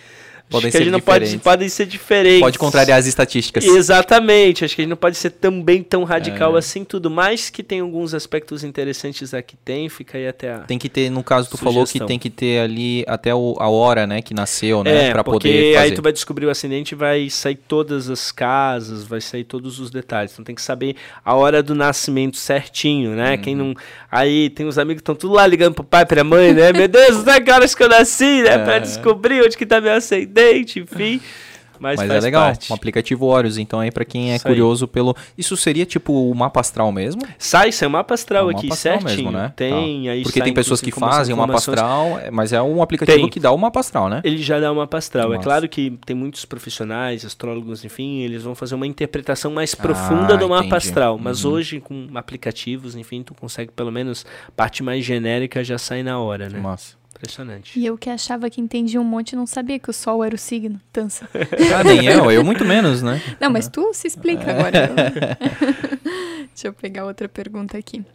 podem ser diferentes. Pode, podem ser diferentes. Pode contrariar as estatísticas. Exatamente. Acho que a gente não pode ser também tão radical é. assim, tudo mais que tem alguns aspectos interessantes aqui tem, fica aí até a Tem que ter, no caso, tu sugestão. falou que tem que ter ali até o, a hora, né, que nasceu, né, é, pra poder fazer. aí tu vai descobrir o acidente vai sair todas as casas, vai sair todos os detalhes. Então tem que saber a hora do nascimento certinho, né? Uhum. Quem não... Aí tem os amigos que estão tudo lá ligando pro pai, pra mãe, né? Meu Deus, não é que horas que eu nasci, né? É. Pra descobrir onde que tá meu ascendente, enfim. Mas, Mas é legal. Parte. Um aplicativo Horus, então aí para quem é Isso curioso aí. pelo. Isso seria tipo o mapa astral mesmo? Sai, sai o mapa astral é aqui, mapa astral certinho. Mesmo, né? Tem, tá. aí Porque tem pessoas que fazem o mapa astral, mas é um aplicativo tem. que dá o mapa astral, né? Ele já dá o mapa astral. É Nossa. É claro que tem muitos profissionais, astrólogos, enfim, eles vão fazer uma interpretação mais profunda ah, do mapa entendi. astral. Mas uhum. hoje, com aplicativos, enfim, tu consegue pelo menos parte mais genérica já sai na hora, né? Massa. Impressionante. E eu que achava que entendia um monte não sabia que o sol era o signo. Tança. [LAUGHS] Ah, nem eu, eu muito menos, né? Não, mas tu se explica agora. [LAUGHS] Deixa eu pegar outra pergunta aqui.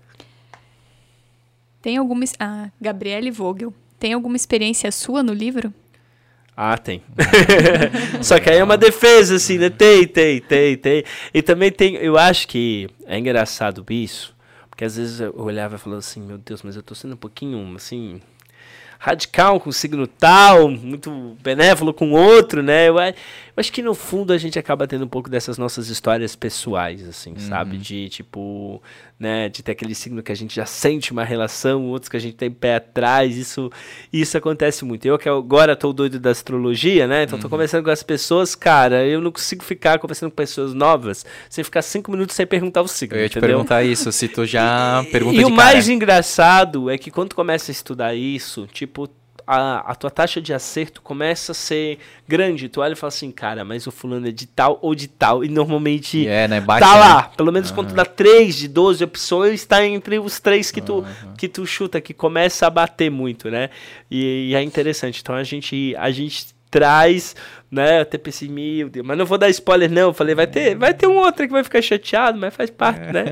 Tem alguma. Ah, Gabriele Vogel. Tem alguma experiência sua no livro? Ah, tem. [LAUGHS] Só que aí é uma defesa, assim, né? Tem, tem, tem, tem. E também tem. Eu acho que é engraçado isso. Porque às vezes eu olhava e falava assim, meu Deus, mas eu tô sendo um pouquinho, assim, radical com signo tal, muito benévolo com outro, né? Eu, eu, acho que no fundo a gente acaba tendo um pouco dessas nossas histórias pessoais, assim, uhum. sabe? De tipo, né? De ter aquele signo que a gente já sente uma relação, outros que a gente tem pé atrás. Isso, isso acontece muito. Eu que agora tô doido da astrologia, né? Então uhum. tô conversando com as pessoas, cara, eu não consigo ficar conversando com pessoas novas sem ficar cinco minutos sem perguntar o signo. Eu ia entendeu? te perguntar isso, se tu já pergunta E o mais engraçado é que quando começa a estudar isso, tipo, a, a tua taxa de acerto começa a ser grande. Tu olha e fala assim, cara, mas o fulano é de tal ou de tal. E normalmente é, né? Bate, tá lá. Né? Pelo menos uhum. quando tu dá 3 de 12 opções, está entre os três que tu, uhum. que tu chuta, que começa a bater muito, né? E, e, é interessante. Então a gente, a gente traz, né? Até pensei, meu Deus, mas não vou dar spoiler, não. Eu falei, vai ter, vai ter um outro que vai ficar chateado, mas faz parte, né?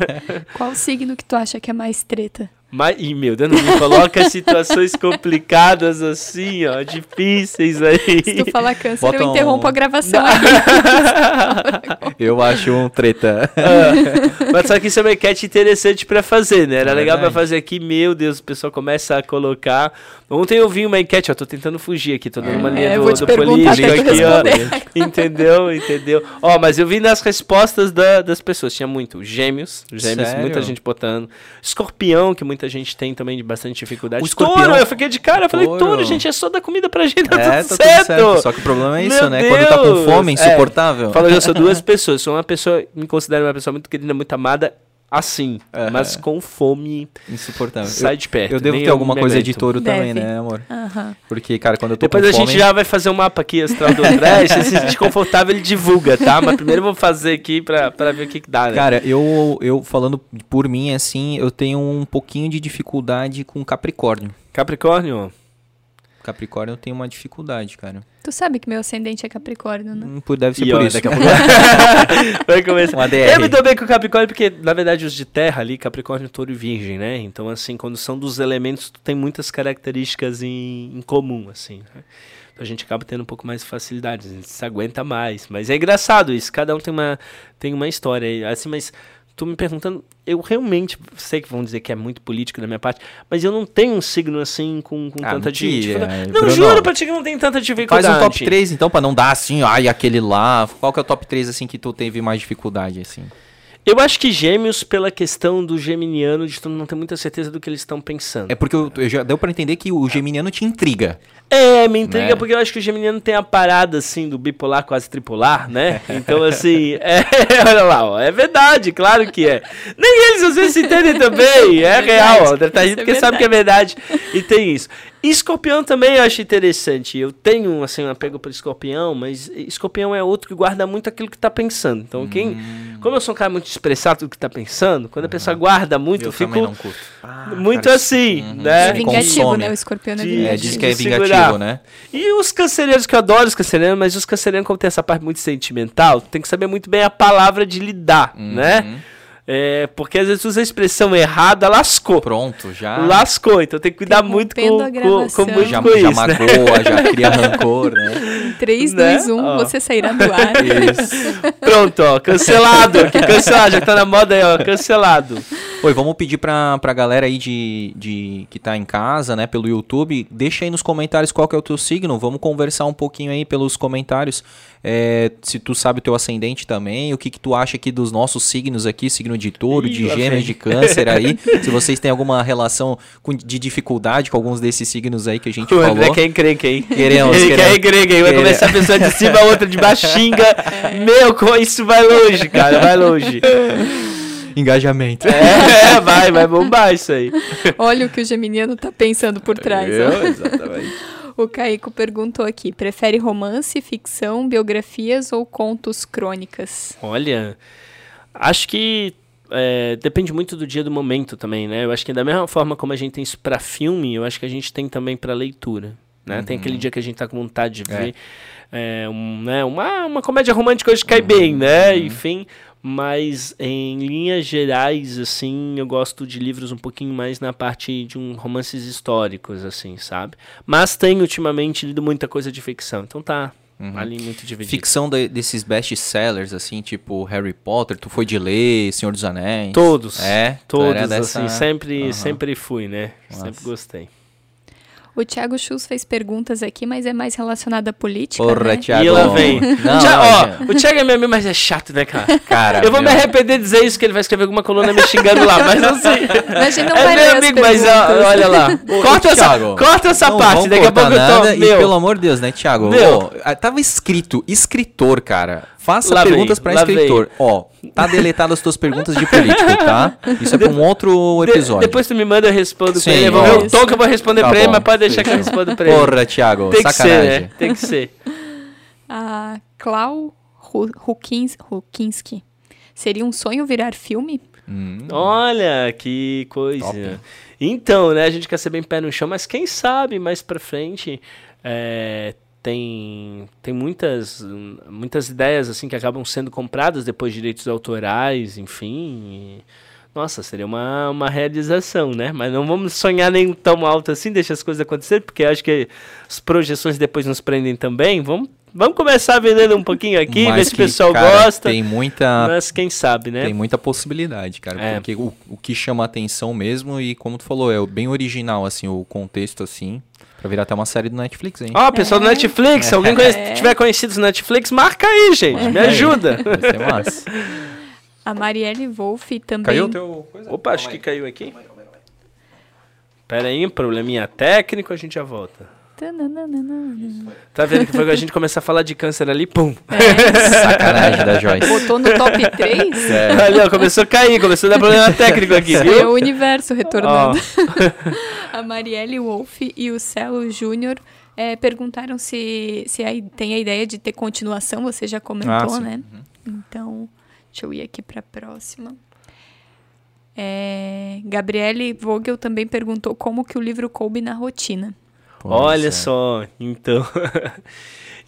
[LAUGHS] Qual signo que tu acha que é mais treta? Mas, e meu Deus, não me coloca situações complicadas assim, ó, difíceis aí. Se tu falar câncer, Bota eu interrompo um... a gravação [LAUGHS] [LAUGHS] eu acho um treta. Ah, mas só que isso é uma enquete interessante pra fazer, né? Era é legal pra fazer aqui, meu Deus, o pessoal começa a colocar. Ontem eu vi uma enquete, ó, tô tentando fugir aqui, tô dando uma linha é, do, do político aqui, ó. [LAUGHS] Entendeu? Entendeu? Ó, mas eu vi nas respostas da, das pessoas, tinha muito gêmeos, gêmeos, Sério? muita gente botando. Escorpião, que muita gente tem também de bastante dificuldade. O escorpião, touro, eu fiquei de cara, eu falei, touro, gente, é só dar comida pra gente, tá, é, tudo, tá certo. tudo, certo. Só que o problema é isso, Meu né? Deus. Quando tá com fome, é insuportável. É, fala, eu sou duas [LAUGHS] pessoas, sou uma pessoa, me considero uma pessoa muito querida, muito amada, assim, uhum. mas com fome insuportável. Sai de perto. Eu devo ter alguma coisa de touro Deve. também, né, amor? Uhum. Porque, cara, quando eu tô Depois com a gente já vai fazer um mapa aqui astral do André, [LAUGHS] se se sentir confortável ele divulga, tá? Mas primeiro eu vou fazer aqui pra, pra ver o que, que dá, né? Cara, eu, eu falando por mim, assim, eu tenho um pouquinho de dificuldade com Capricórnio. Capricórnio? Capricórnio eu tenho uma dificuldade, cara. Tu sabe que meu ascendente é Capricórnio, né? Hum, deve ser e por ó, isso. Daqui a [LAUGHS] pouco... Vai [LAUGHS] começar. Eu me dou bem com o Capricórnio, porque, na verdade, os de terra ali, Capricórnio, Touro e Virgem, né? Então, assim, quando são dos elementos, tu tem muitas características em, em comum, assim. Né? Então, a gente acaba tendo um pouco mais de facilidade, a gente se aguenta mais. Mas é engraçado isso, cada um tem uma, tem uma história. Assim, mas tô me perguntando, eu realmente sei que vão dizer que é muito político da minha parte, mas eu não tenho um signo assim com, com ah, tanta dificuldade. É, não, Bruno, juro pra ti que não tem tanta dificuldade. Faz um top 3 então, pra não dar assim, ai, aquele lá. Qual que é o top 3 assim que tu teve mais dificuldade, assim? Eu acho que gêmeos, pela questão do geminiano, de tu não ter muita certeza do que eles estão pensando. É porque eu, eu já deu para entender que o geminiano te intriga. É, me intriga né? porque eu acho que o geminiano tem a parada, assim, do bipolar quase tripolar, né? Então, assim, [LAUGHS] é, [LAUGHS] olha lá, ó, é verdade, claro que é. Nem eles às vezes se entendem também, é, é real, ó, tá rindo porque é sabe que é verdade. E tem isso. E escorpião também eu acho interessante. Eu tenho, assim, um apego por escorpião, mas escorpião é outro que guarda muito aquilo que tá pensando. Então, quem. Hum. Como eu sou um cara muito expressado do que tá pensando, quando a pessoa guarda muito, eu, eu fico. Não curto. Ah, muito cara, assim, uhum. né? É vingativo, Consome. né? O escorpião é vingativo. É, diz que é vingativo, né? E os cancerianos, que eu adoro os cancerianos, mas os cancerianos, como tem essa parte muito sentimental, tem que saber muito bem a palavra de lidar, né? uhum. né? É, porque às vezes usa a expressão errada, lascou. Pronto, já. Lascou, então tem que cuidar muito com, com, com, muito já, com já isso. magoa, né? já [LAUGHS] cria rancor, né? 3, Né? 2, 1, Ó. você sairá do ar. [LAUGHS] Isso. Pronto, ó, cancelado. aqui, cancelado, já tá na moda aí, ó, cancelado. Oi, vamos pedir pra, pra galera aí de, de que tá em casa, né, pelo YouTube, deixa aí nos comentários qual que é o teu signo, vamos conversar um pouquinho aí pelos comentários, é, se tu sabe o teu ascendente também, o que que tu acha aqui dos nossos signos aqui, signo de touro, de gêmeos, de câncer aí, [LAUGHS] se vocês têm alguma relação com- de dificuldade com alguns desses signos aí que a gente O falou. André quer encrenca, hein? Queremos, Ele quer queremos. encrenca, hein? Vai Queremos. começar a pessoa de cima, a outra de baixo xinga. [LAUGHS] Meu, isso vai longe, cara, vai longe. Engajamento. É, vai, vai bombar isso aí. Olha o que o geminiano tá pensando por trás. ó. Exatamente. O Caico perguntou aqui: prefere romance, ficção, biografias ou contos crônicas? Olha, acho que é, depende muito do dia do momento também, né? Eu acho que da mesma forma como a gente tem isso pra filme, eu acho que a gente tem também pra leitura. Né? Tem aquele dia que a gente tá com vontade de É. ver é, um, né? uma, uma comédia romântica hoje cai bem, né? Enfim, mas em linhas gerais, assim, eu gosto de livros um pouquinho mais na parte de um romances históricos, assim, sabe? Mas tenho ultimamente lido muita coisa de ficção, então tá ali muito dividido. Ficção de- desses best-sellers, assim, tipo Harry Potter, tu foi de ler, Senhor dos Anéis? Todos. É? Todos, dessa- assim, sempre, Aham. sempre fui, né? Nossa. Sempre gostei. O Thiago Schultz fez perguntas aqui, mas é mais relacionado à política. Porra, né? Thiago. E lá vem. Não, [LAUGHS] Thiago- não, ó, o Thiago é meu amigo, mas é chato, né, cara? [LAUGHS] Cara, Eu vou me meu. arrepender de dizer isso, que ele vai escrever alguma coluna me xingando lá, mas não sei. Mas a gente não é meu amigo, mas ó, olha lá. [LAUGHS] Ô, corta, essa, Thiago, corta essa não parte, daqui a cortar pouco eu tô. nada, E Meu, pelo amor de Deus, né, Thiago? Meu. Ô, tava escrito, escritor, cara. Faça Lá perguntas lá escritor. Ó, tá deletado as tuas perguntas de política, tá? Isso é pra um outro de- episódio. depois tu me manda, eu respondo Sim, pra ele. Eu vou ver ó. o tom que eu vou responder Tá pra ele, bom. mas pode deixar que eu respondo pra ele. Porra, Thiago, Tem que ser, sacanagem. né? Tem que ser. A Clau Rukins- Rukinski. Seria um sonho virar filme? Hum, Olha, que coisa. Top. Então, né, a gente quer ser bem pé no chão, mas quem sabe mais pra frente é, tem, tem muitas, muitas ideias assim que acabam sendo compradas depois de direitos autorais, enfim. e- nossa, seria uma, uma realização, né? Mas não vamos sonhar nem tão alto assim, deixa as coisas acontecer, porque acho que as projeções depois nos prendem também. Vamos, vamos começar vendendo um pouquinho aqui, ver mas se o pessoal cara, gosta. Tem muita, Mas quem sabe, né? tem muita possibilidade, cara. É. Porque o, o que chama atenção mesmo, e como tu falou, é bem original, assim, o contexto, assim, pra virar até uma série do Netflix, hein? Ó, pessoal do É. Netflix, se alguém conhece- [LAUGHS] É. tiver conhecido do Netflix, marca aí, gente. Me ajuda. [LAUGHS] Vai ser massa. A Marielle Wolff também. Caiu o teu... coisa? Opa, acho que caiu aqui. Pera aí, um probleminha técnico, a gente já volta. Tá vendo que foi quando a gente começar a falar de câncer ali, pum. Sacanagem da Joyce. Botou no top 3? É. Ali, ó, começou a cair, começou a dar problema técnico aqui, É o viu? universo retornando. Ó, [LAUGHS] A Marielle Wolff e o Celo Júnior eh, perguntaram se, se aí tem a ideia de ter continuação, você já comentou, Ah, né? Então, deixa eu ir aqui para a próxima. É, Gabriele Vogel também perguntou como que o livro coube na rotina. Olha só, então. [LAUGHS]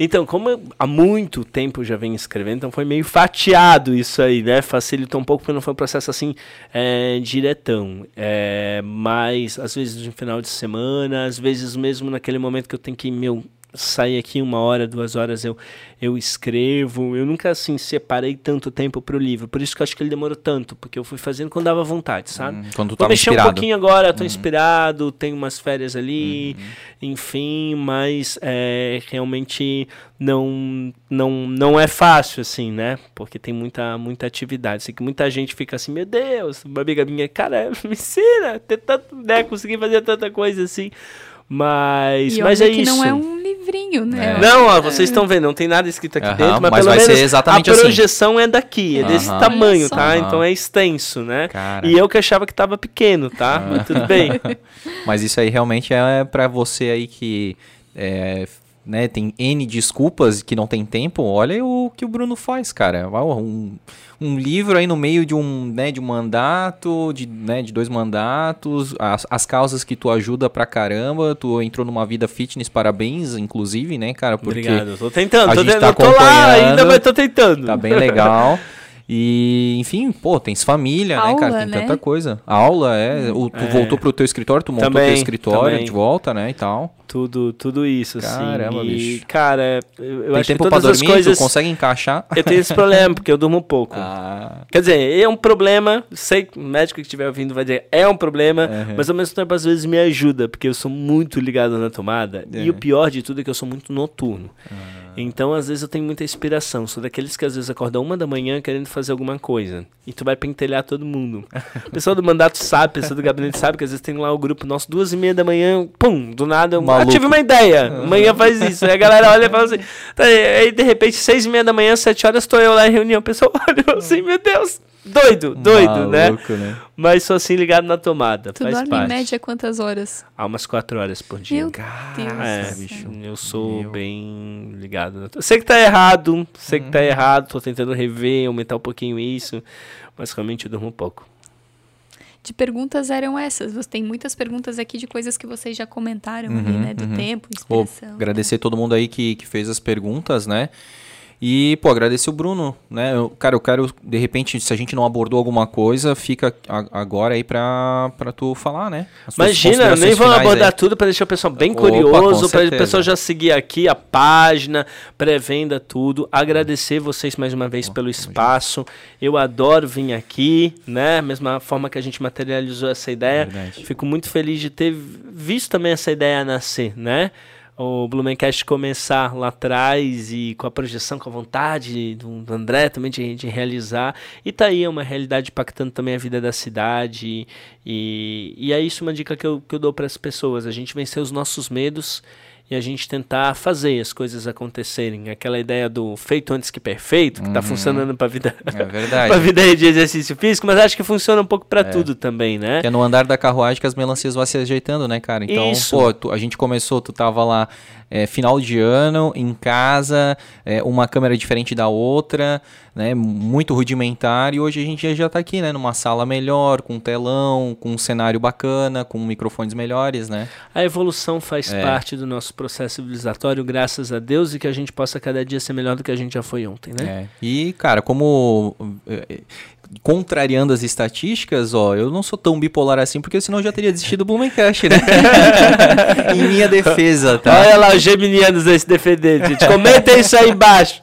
Então, como há muito tempo já venho escrevendo, então foi meio fatiado isso aí, né? Facilitou um pouco porque não foi um processo assim é, diretão. É, mas às vezes no final de semana, às vezes mesmo naquele momento que eu tenho que, meu, sair aqui uma hora, duas horas, eu, eu escrevo. Eu nunca assim separei tanto tempo pro livro. Por isso que eu acho que ele demorou tanto, porque eu fui fazendo quando dava vontade, sabe? Hum, Quando tu Vou tava mexer inspirado. um pouquinho agora, tô inspirado, tenho umas férias ali, enfim, mas é, realmente não, não, não é fácil, assim, né? Porque tem muita, muita atividade. Sei que muita gente fica assim, meu Deus, uma amiga minha, cara, [LAUGHS] me ensina, ter tanto, né, conseguir fazer tanta coisa assim. Mas, e mas é que isso. não é um livrinho, né? É. Não, ó, vocês estão vendo, não tem nada escrito aqui Aham, dentro, mas, mas pelo vai ser menos exatamente a assim. projeção é daqui, é desse Aham. tamanho, tá? Aham. Então é extenso, né? Cara. E eu que achava que tava pequeno, tá? Mas tudo bem. [LAUGHS] Mas isso aí realmente é pra você aí que é, né, tem N desculpas que não tem tempo. Olha o que o Bruno faz, cara. Um, um livro aí no meio de um, né, de um mandato, de, né, de dois mandatos, as, as causas que tu ajuda pra caramba. Tu entrou numa vida fitness, parabéns, inclusive, né, cara? Porque Obrigado, tô tentando, a tô, gente tentando, tá tô lá acompanhando. ainda, mas tô tentando. Tá bem legal. [LAUGHS] E, enfim, pô, tens família, Aula, né, cara? Tem né? tanta coisa. Aula, é. O, tu É. voltou pro teu escritório, tu montou Também, teu escritório também. de volta, né? E tal. Tudo, tudo isso, Caramba, assim. E, bicho. cara, eu, eu Tem acho que tempo pra todas as dormir, coisas. tu consegue encaixar. Eu tenho esse problema, porque eu durmo [LAUGHS] pouco. Ah, Quer dizer, é um problema, sei que o médico que estiver ouvindo vai dizer, é um problema, Uhum. mas ao mesmo tempo às vezes me ajuda, porque eu sou muito ligado na tomada, É. e o pior de tudo é que eu sou muito noturno. Ah. Então, às vezes eu tenho muita inspiração, sou daqueles que às vezes acordam uma da manhã querendo fazer alguma coisa, e tu vai pentelhar todo mundo. [LAUGHS] O pessoal do mandato sabe, o pessoal do gabinete sabe, que às vezes tem lá o grupo nosso, duas e meia da manhã, pum, do nada, eu, ah, tive uma ideia, amanhã faz isso, aí a galera olha e fala assim, tá, aí de repente, seis e meia da manhã, sete horas, estou eu lá em reunião, o pessoal [LAUGHS] olha assim, meu Deus, doido, doido, né? maluco, né? Mas sou assim ligado na tomada, Tu faz dorme parte. em média quantas horas? Há umas quatro horas por dia. Meu Cara, Deus É, bicho. eu sou Meu. bem ligado. na to- Sei que tá errado, sei que Uhum. tá errado, tô tentando rever, aumentar um pouquinho isso, mas realmente eu durmo pouco. De perguntas eram essas. Você tem muitas perguntas aqui de coisas que vocês já comentaram ali, Uhum, né? Do uhum. tempo, inspiração. agradecer todo mundo aí que, que fez as perguntas, né? E, pô, agradecer o Bruno, né? Eu- cara, eu quero, de repente, se a gente não abordou alguma coisa, fica agora aí pra, pra tu falar, né? Imagina, nem vamos abordar aí. tudo para deixar o pessoal bem Opa, curioso, para o pessoal já seguir aqui a página, pré-venda, tudo. Agradecer vocês mais uma vez pelo espaço. Eu adoro vir aqui, né? Mesma forma que a gente materializou essa ideia. Fico muito feliz de ter visto também essa ideia nascer, né? O Blumencast começar lá atrás e com a projeção, com a vontade do André também de, de realizar. E tá aí, é uma realidade impactando também a vida da cidade. E, e é isso uma dica que eu, que eu dou para as pessoas: a gente vencer os nossos medos e a gente tentar fazer as coisas acontecerem. Aquela ideia do feito antes que perfeito, que tá Uhum. funcionando para vida. É verdade. [LAUGHS] vida de exercício físico, mas acho que funciona um pouco para tudo também, né? Que é no andar da carruagem que as melancias vão se ajeitando, né, cara? Então, Isso. pô, tu- a gente começou, tu tava lá é, final de ano, em casa, é, uma câmera diferente da outra, né? Muito rudimentar, e hoje a gente já- já tá aqui, né? Numa sala melhor, com um telão, com um cenário bacana, com microfones melhores, né? A evolução faz É. parte do nosso processo civilizatório, graças a Deus, e que a gente possa cada dia ser melhor do que a gente já foi ontem, né? É. E, cara, como. É, Contrariando as estatísticas, ó, eu não sou tão bipolar assim, porque senão eu já teria desistido do Blumencast, né? [LAUGHS] em minha defesa, tá? Olha lá os geminianos aí se defendendo, gente. Comenta isso aí embaixo.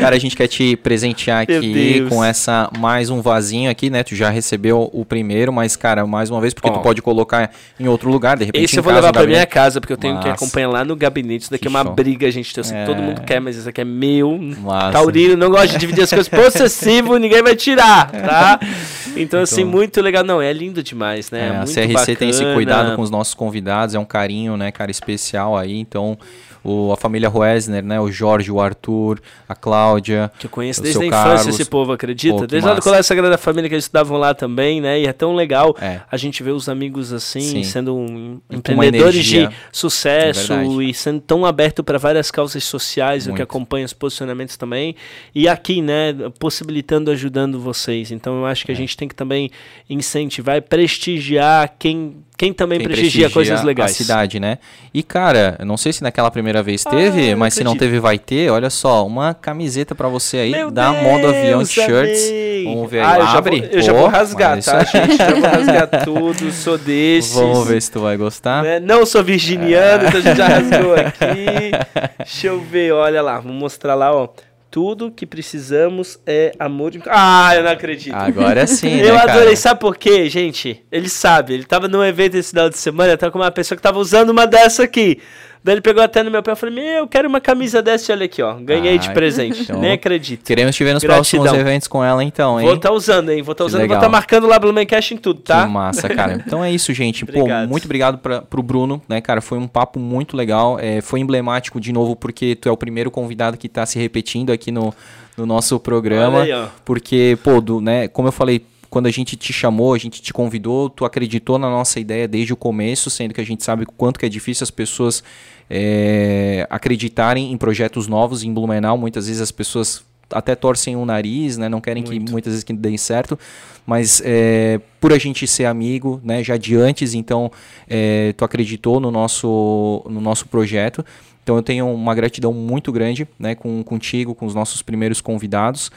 Cara, a gente quer te presentear aqui com essa mais um vasinho aqui, né? Tu já recebeu o primeiro, mas cara, mais uma vez porque tu pode colocar em outro lugar, de repente Esse eu vou levar pra minha gabinete. casa, porque eu tenho que acompanhar lá no gabinete. Isso daqui Que é uma show. briga, gente. Eu sei que todo É. mundo quer, mas isso aqui é meu. Massa. Taurino não gosta de dividir as coisas [LAUGHS] possessivo, ninguém vai tirar, tá? [LAUGHS] Então, assim, Então- muito legal. Não, é lindo demais, né? É, a CRC tem esse bacana. cuidado com os nossos convidados, é um carinho, né, cara, especial aí. Então, o, a família Roesner, né, o Jorge, o Arthur, a Cláudia, Que eu conheço desde a infância Carlos. esse povo, acredita? Pô, desde lá do. Colégio Sagrada Família que eles estudavam lá também, né? E é tão legal É. a gente ver os amigos assim, Sim. sendo um- empreendedores de sucesso É e sendo tão aberto para várias causas sociais, o que Muito. acompanha os posicionamentos também. E aqui, né, possibilitando, ajudando vocês. Então eu acho É. que a gente tem que também incentivar e prestigiar quem, quem também quem prestigia, coisas a legais. cidade, né? E, cara, eu não sei se naquela primeira vez teve, Ah, mas se não teve, vai ter. Olha só, uma camiseta pra você aí, Meu da Deus, Modo Avião Shirts. Vamos ver Ah, aí. eu já Abre. vou, eu já vou rasgar, mas tá, gente? Já vou rasgar tudo, sou desses. Vamos ver se tu vai gostar. né? Não sou virginiano, então a gente já rasgou aqui. Deixa eu ver, olha lá, vou mostrar lá, ó. Tudo que precisamos é amor de... Ah, eu não acredito. Agora sim, [LAUGHS] eu né, adorei, cara? sabe por quê, gente? Ele sabe, ele tava num evento esse final de semana, tava com uma pessoa que tava usando uma dessa aqui. Daí ele pegou até no meu pé e falou: Meu, eu quero uma camisa dessa olha aqui, ó. Ganhei de Ai, presente. então. Nem acredito. Queremos te ver nos Gratidão. próximos eventos com ela, então, hein? Vou estar usando, hein? Vou estar Que usando, vou legal. estar marcando lá Blumencast em tudo, tá? Que massa, cara. [LAUGHS] Então é isso, gente. Pô, muito obrigado pra, pro Bruno, né, cara? Foi um papo muito legal. É, foi emblemático de novo, porque tu é o primeiro convidado que tá se repetindo aqui no, no nosso programa. Aí. Porque, pô, do, né, como eu falei, quando a gente te chamou, a gente te convidou, tu acreditou na nossa ideia desde o começo, sendo que a gente sabe o quanto que é difícil as pessoas é, acreditarem em projetos novos em Blumenau. Muitas vezes as pessoas até torcem o nariz, né? Não querem que Muito. muitas vezes que deem certo, mas é, por a gente ser amigo, né? Já de antes, então é, tu acreditou no nosso no nosso projeto. Então eu tenho uma gratidão muito grande, né? Com contigo, com os nossos primeiros convidados.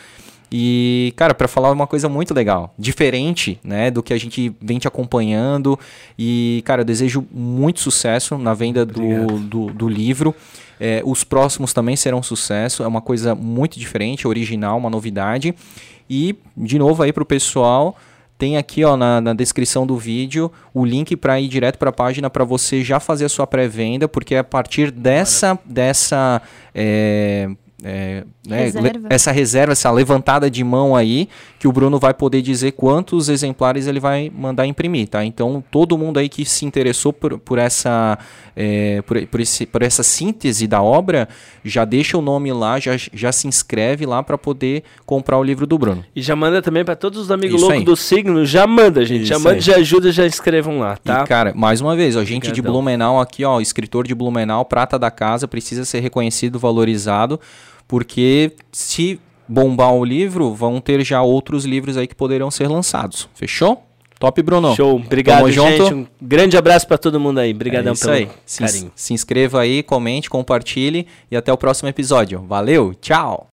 E, cara, para falar uma coisa muito legal, diferente, né, do que a gente vem te acompanhando. E, cara, eu desejo muito sucesso na venda do, do, do, livro. É, os próximos também serão sucesso. É uma coisa muito diferente, original, uma novidade. E, de novo, aí pro pessoal. Tem aqui ó, na, na descrição do vídeo o link para ir direto para a página para você já fazer a sua pré-venda, porque é a partir dessa, dessa é, é, né, reserva. essa reserva, essa levantada de mão aí, que o Bruno vai poder dizer quantos exemplares ele vai mandar imprimir, tá? Então, todo mundo aí que se interessou por, por essa, é, por, por, esse, por essa síntese da obra, já deixa o nome lá, já, já se inscreve lá para poder comprar o livro do Bruno. E já manda também para todos os amigos loucos do signo, já manda, gente, Isso já manda, aí. já ajuda, já escrevam lá, tá? E, cara, mais uma vez, a gente de Blumenau aqui, ó, escritor de Blumenau, prata da casa, precisa ser reconhecido, valorizado, porque se bombar o livro, vão ter já outros livros aí que poderão ser lançados. Fechou? Top, Bruno. Show. Obrigado, Tamo gente. Junto. Um grande abraço para todo mundo aí. Obrigadão é pelo aí. carinho. Se, se inscreva aí, comente, compartilhe e até o próximo episódio. Valeu, tchau.